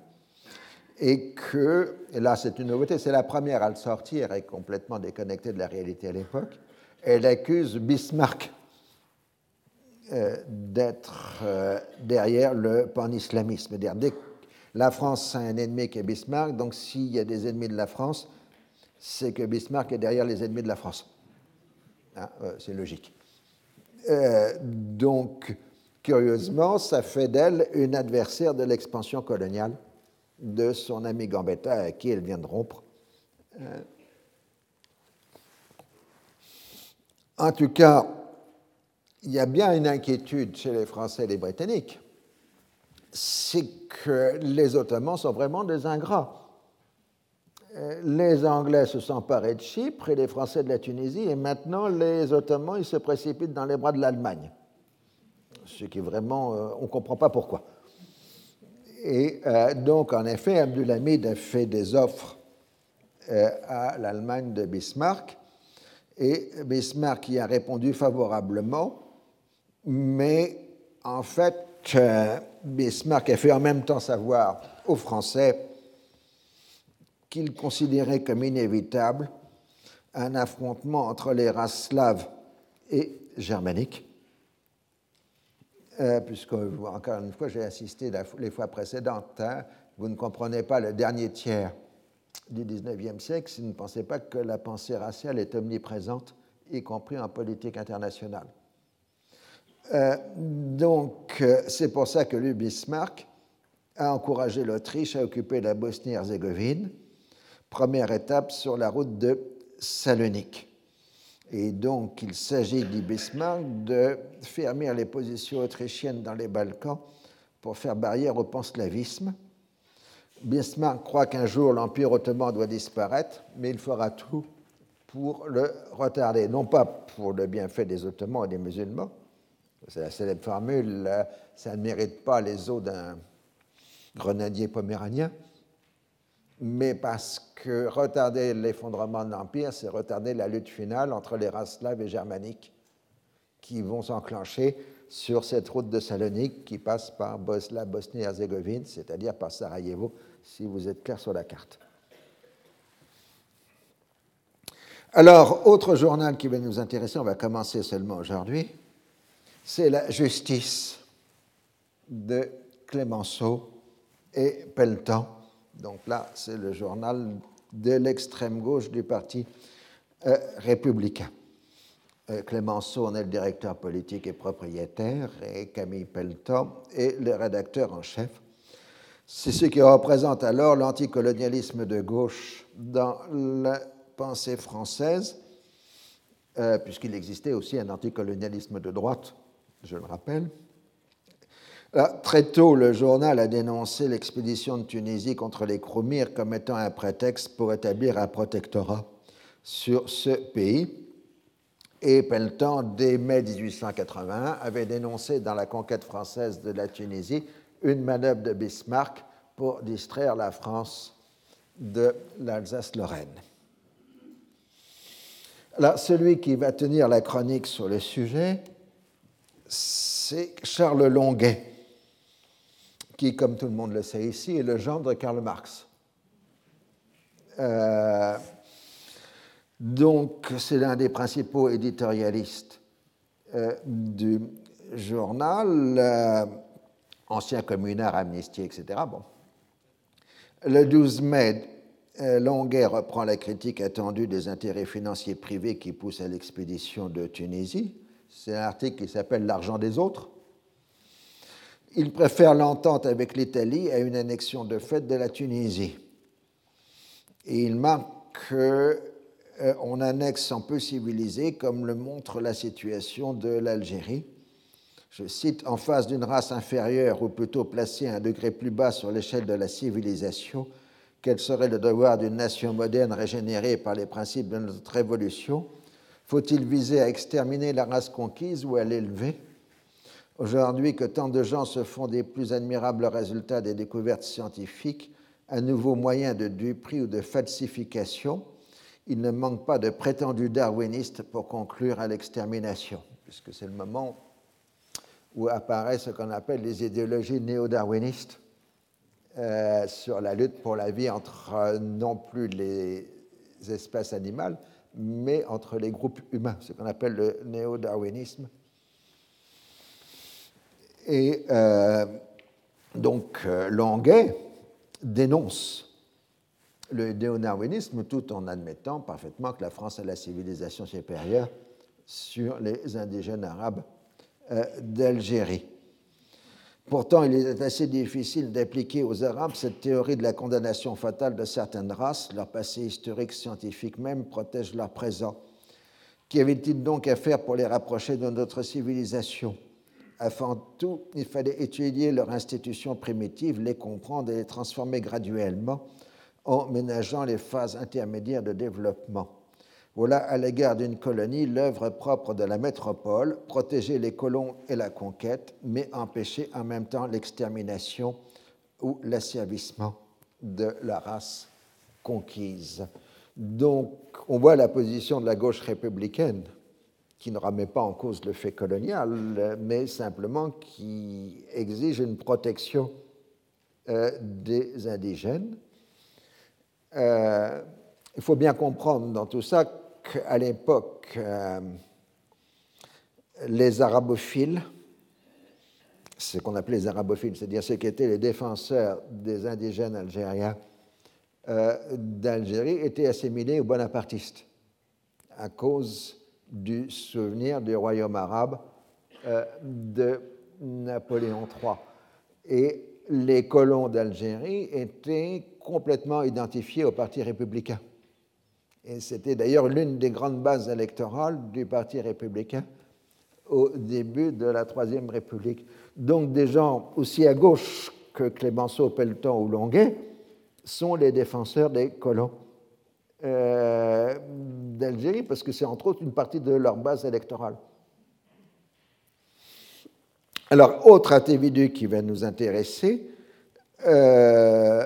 et que, et là c'est une nouveauté, c'est la première à le sortir et complètement déconnectée de la réalité à l'époque, elle accuse Bismarck euh, d'être euh, derrière le pan-islamisme. Dès la France a un ennemi qui est Bismarck, donc s'il y a des ennemis de la France, c'est que Bismarck est derrière les ennemis de la France. Ah, c'est logique. Euh, donc, curieusement, ça fait d'elle une adversaire de l'expansion coloniale de son ami Gambetta, à qui elle vient de rompre. en tout cas, il y a bien une inquiétude chez les Français et les Britanniques, c'est que les Ottomans sont vraiment des ingrats. Euh, les Anglais se sont parés de Chypre et les Français de la Tunisie, et maintenant les Ottomans ils se précipitent dans les bras de l'Allemagne. Ce qui est vraiment, euh, on ne comprend pas pourquoi. Et donc, en effet, Abdulhamid a fait des offres à l'Allemagne de Bismarck, et Bismarck y a répondu favorablement, mais en fait, Bismarck a fait en même temps savoir aux Français qu'il considérait comme inévitable un affrontement entre les races slaves et germaniques, euh, puisque, encore une fois, j'ai assisté les fois précédentes, hein, vous ne comprenez pas le dernier tiers du XIXe siècle si vous ne pensez pas que la pensée raciale est omniprésente, y compris en politique internationale. Euh, donc, euh, c'est pour ça que lui, Bismarck, a encouragé l'Autriche à occuper la Bosnie-Herzégovine, première étape sur la route de Salonique. Et donc, il s'agit, dit Bismarck, de fermer les positions autrichiennes dans les Balkans pour faire barrière au panslavisme. Bismarck croit qu'un jour l'Empire ottoman doit disparaître, mais il fera tout pour le retarder, non pas pour le bienfait des Ottomans et des musulmans, c'est la célèbre formule, ça ne mérite pas les eaux d'un grenadier poméranien, mais parce que retarder l'effondrement de l'Empire, c'est retarder la lutte finale entre les races slaves et germaniques qui vont s'enclencher sur cette route de Salonique qui passe par Bosnie-Herzégovine, c'est-à-dire par Sarajevo, si vous êtes clair sur la carte. Alors, autre journal qui va nous intéresser, on va commencer seulement aujourd'hui, c'est la justice de Clémenceau et Pelletan. Donc là, c'est le journal de l'extrême gauche du Parti euh, républicain. Euh, Clémenceau en est le directeur politique et propriétaire, et Camille Pelletan est le rédacteur en chef. C'est ce qui représente alors l'anticolonialisme de gauche dans la pensée française, euh, puisqu'il existait aussi un anticolonialisme de droite je le rappelle. très tôt, le journal a dénoncé l'expédition de Tunisie contre les Croumirs comme étant un prétexte pour établir un protectorat sur ce pays. Et Pelletan, dès mai 1881, avait dénoncé dans la conquête française de la Tunisie une manœuvre de Bismarck pour distraire la France de l'Alsace-Lorraine. Celui qui va tenir la chronique sur le sujet, c'est Charles Longuet, qui, comme tout le monde le sait ici, est le gendre de Karl Marx. Euh, donc, c'est l'un des principaux éditorialistes euh, du journal, euh, ancien communard, amnistie, etc. Le 12 mai, Longuet reprend la critique attendue des intérêts financiers privés qui poussent à l'expédition de Tunisie. C'est un article qui s'appelle L'argent des autres. Il préfère l'entente avec l'Italie à une annexion de fait de la Tunisie. Et il marque qu'on euh, annexe en peu civilisé, comme le montre la situation de l'Algérie. Je cite, en face d'une race inférieure, ou plutôt placée à un degré plus bas sur l'échelle de la civilisation, quel serait le devoir d'une nation moderne régénérée par les principes de notre révolution faut-il viser à exterminer la race conquise ou à l'élever? Aujourd'hui que tant de gens se font des plus admirables résultats des découvertes scientifiques, un nouveau moyen de duperie ou de falsification, il ne manque pas de prétendus darwinistes pour conclure à l'extermination, puisque c'est le moment où apparaît ce qu'on appelle les idéologies néo-darwinistes euh, sur la lutte pour la vie entre euh, non plus les espèces animales, mais entre les groupes humains, ce qu'on appelle le néo-darwinisme. Et euh, donc euh, Languet dénonce le néo-darwinisme tout en admettant parfaitement que la France a la civilisation supérieure sur les indigènes arabes euh, d'Algérie. Pourtant, il est assez difficile d'appliquer aux Arabes cette théorie de la condamnation fatale de certaines races. Leur passé historique scientifique même protège leur présent. Qu'y avait-il donc à faire pour les rapprocher de notre civilisation? Avant tout, il fallait étudier leur institution primitive, les comprendre et les transformer graduellement en ménageant les phases intermédiaires de développement. Voilà à l'égard d'une colonie l'œuvre propre de la métropole, protéger les colons et la conquête, mais empêcher en même temps l'extermination ou l'asservissement de la race conquise. Donc, on voit la position de la gauche républicaine qui ne remet pas en cause le fait colonial, mais simplement qui exige une protection euh, des indigènes. Euh, il faut bien comprendre dans tout ça qu'à l'époque, euh, les arabophiles, ce qu'on appelait les arabophiles, c'est-à-dire ceux qui étaient les défenseurs des indigènes algériens euh, d'Algérie, étaient assimilés aux bonapartistes à cause du souvenir du royaume arabe euh, de Napoléon III. Et les colons d'Algérie étaient complètement identifiés au Parti républicain. Et c'était d'ailleurs l'une des grandes bases électorales du Parti républicain au début de la Troisième République. Donc des gens aussi à gauche que Clémenceau, Pelletan ou Longuet sont les défenseurs des colons euh, d'Algérie, parce que c'est entre autres une partie de leur base électorale. Alors, autre individu qui va nous intéresser, euh,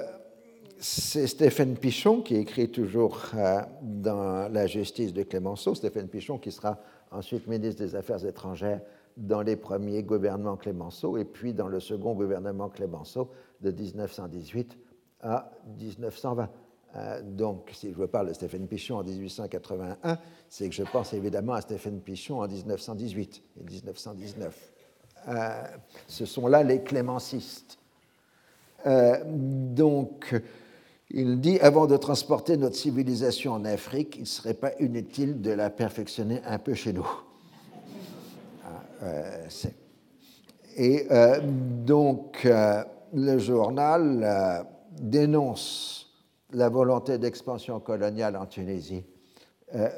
c'est Stéphane Pichon, qui écrit toujours euh, dans La justice de Clémenceau. Stéphane Pichon, qui sera ensuite ministre des Affaires étrangères dans les premiers gouvernements Clémenceau et puis dans le second gouvernement Clémenceau de 1918 à 1920. Euh, donc, si je parle de Stéphane Pichon en 1881, c'est que je pense évidemment à Stéphane Pichon en 1918 et 1919. Euh, ce sont là les clémencistes. donc, il dit, avant de transporter notre civilisation en Afrique, il ne serait pas inutile de la perfectionner un peu chez nous. Ah, euh, et euh, donc, euh, le journal dénonce la volonté d'expansion coloniale en Tunisie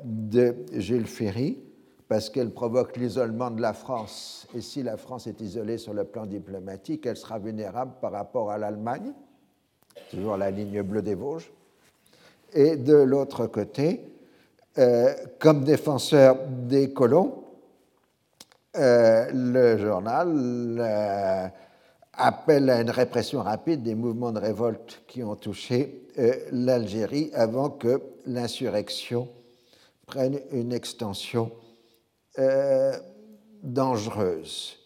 de Jules Ferry, parce qu'elle provoque l'isolement de la France. Et si la France est isolée sur le plan diplomatique, elle sera vulnérable par rapport à l'Allemagne toujours la ligne bleue des Vosges. Et de l'autre côté, euh, comme défenseur des colons, euh, le journal euh, appelle à une répression rapide des mouvements de révolte qui ont touché l'Algérie avant que l'insurrection prenne une extension dangereuse.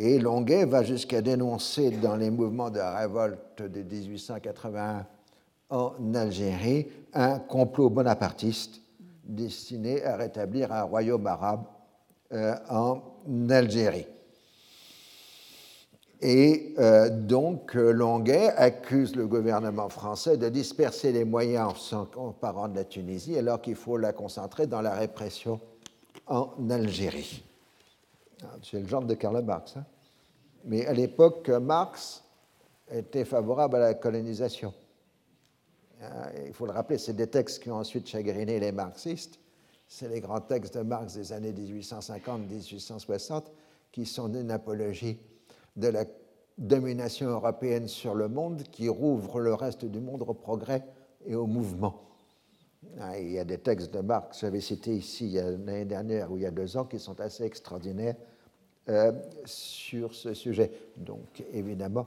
Et Longuet va jusqu'à dénoncer dans les mouvements de révolte de 1881 en Algérie un complot bonapartiste destiné à rétablir un royaume arabe euh, en Algérie. Et euh, donc Longuet accuse le gouvernement français de disperser les moyens en parant de la Tunisie alors qu'il faut la concentrer dans la répression en Algérie. C'est le genre de Karl Marx. Hein. Mais à l'époque, Marx était favorable à la colonisation. Euh, il faut le rappeler, c'est des textes qui ont ensuite chagriné les marxistes. C'est les grands textes de Marx des années 1850-1860 qui sont une apologie de la domination européenne sur le monde qui rouvre le reste du monde au progrès et au mouvement. Ah, il y a des textes de Marx, j'avais cité ici l'année dernière ou il y a deux ans, qui sont assez extraordinaires euh, sur ce sujet. Donc, évidemment,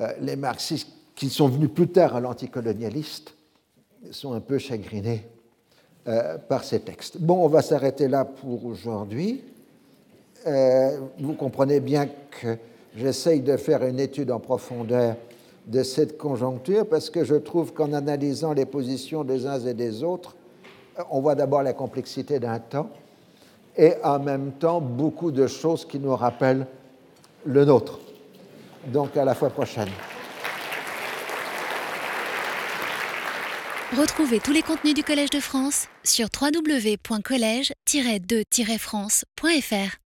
euh, les marxistes qui sont venus plus tard à l'anticolonialiste sont un peu chagrinés euh, par ces textes. Bon, on va s'arrêter là pour aujourd'hui. vous comprenez bien que j'essaye de faire une étude en profondeur de cette conjoncture parce que je trouve qu'en analysant les positions des uns et des autres, on voit d'abord la complexité d'un temps et en même temps beaucoup de choses qui nous rappellent le nôtre. Donc à la fois prochaine. Retrouvez tous les contenus du Collège de France sur www.colège-2-france.fr.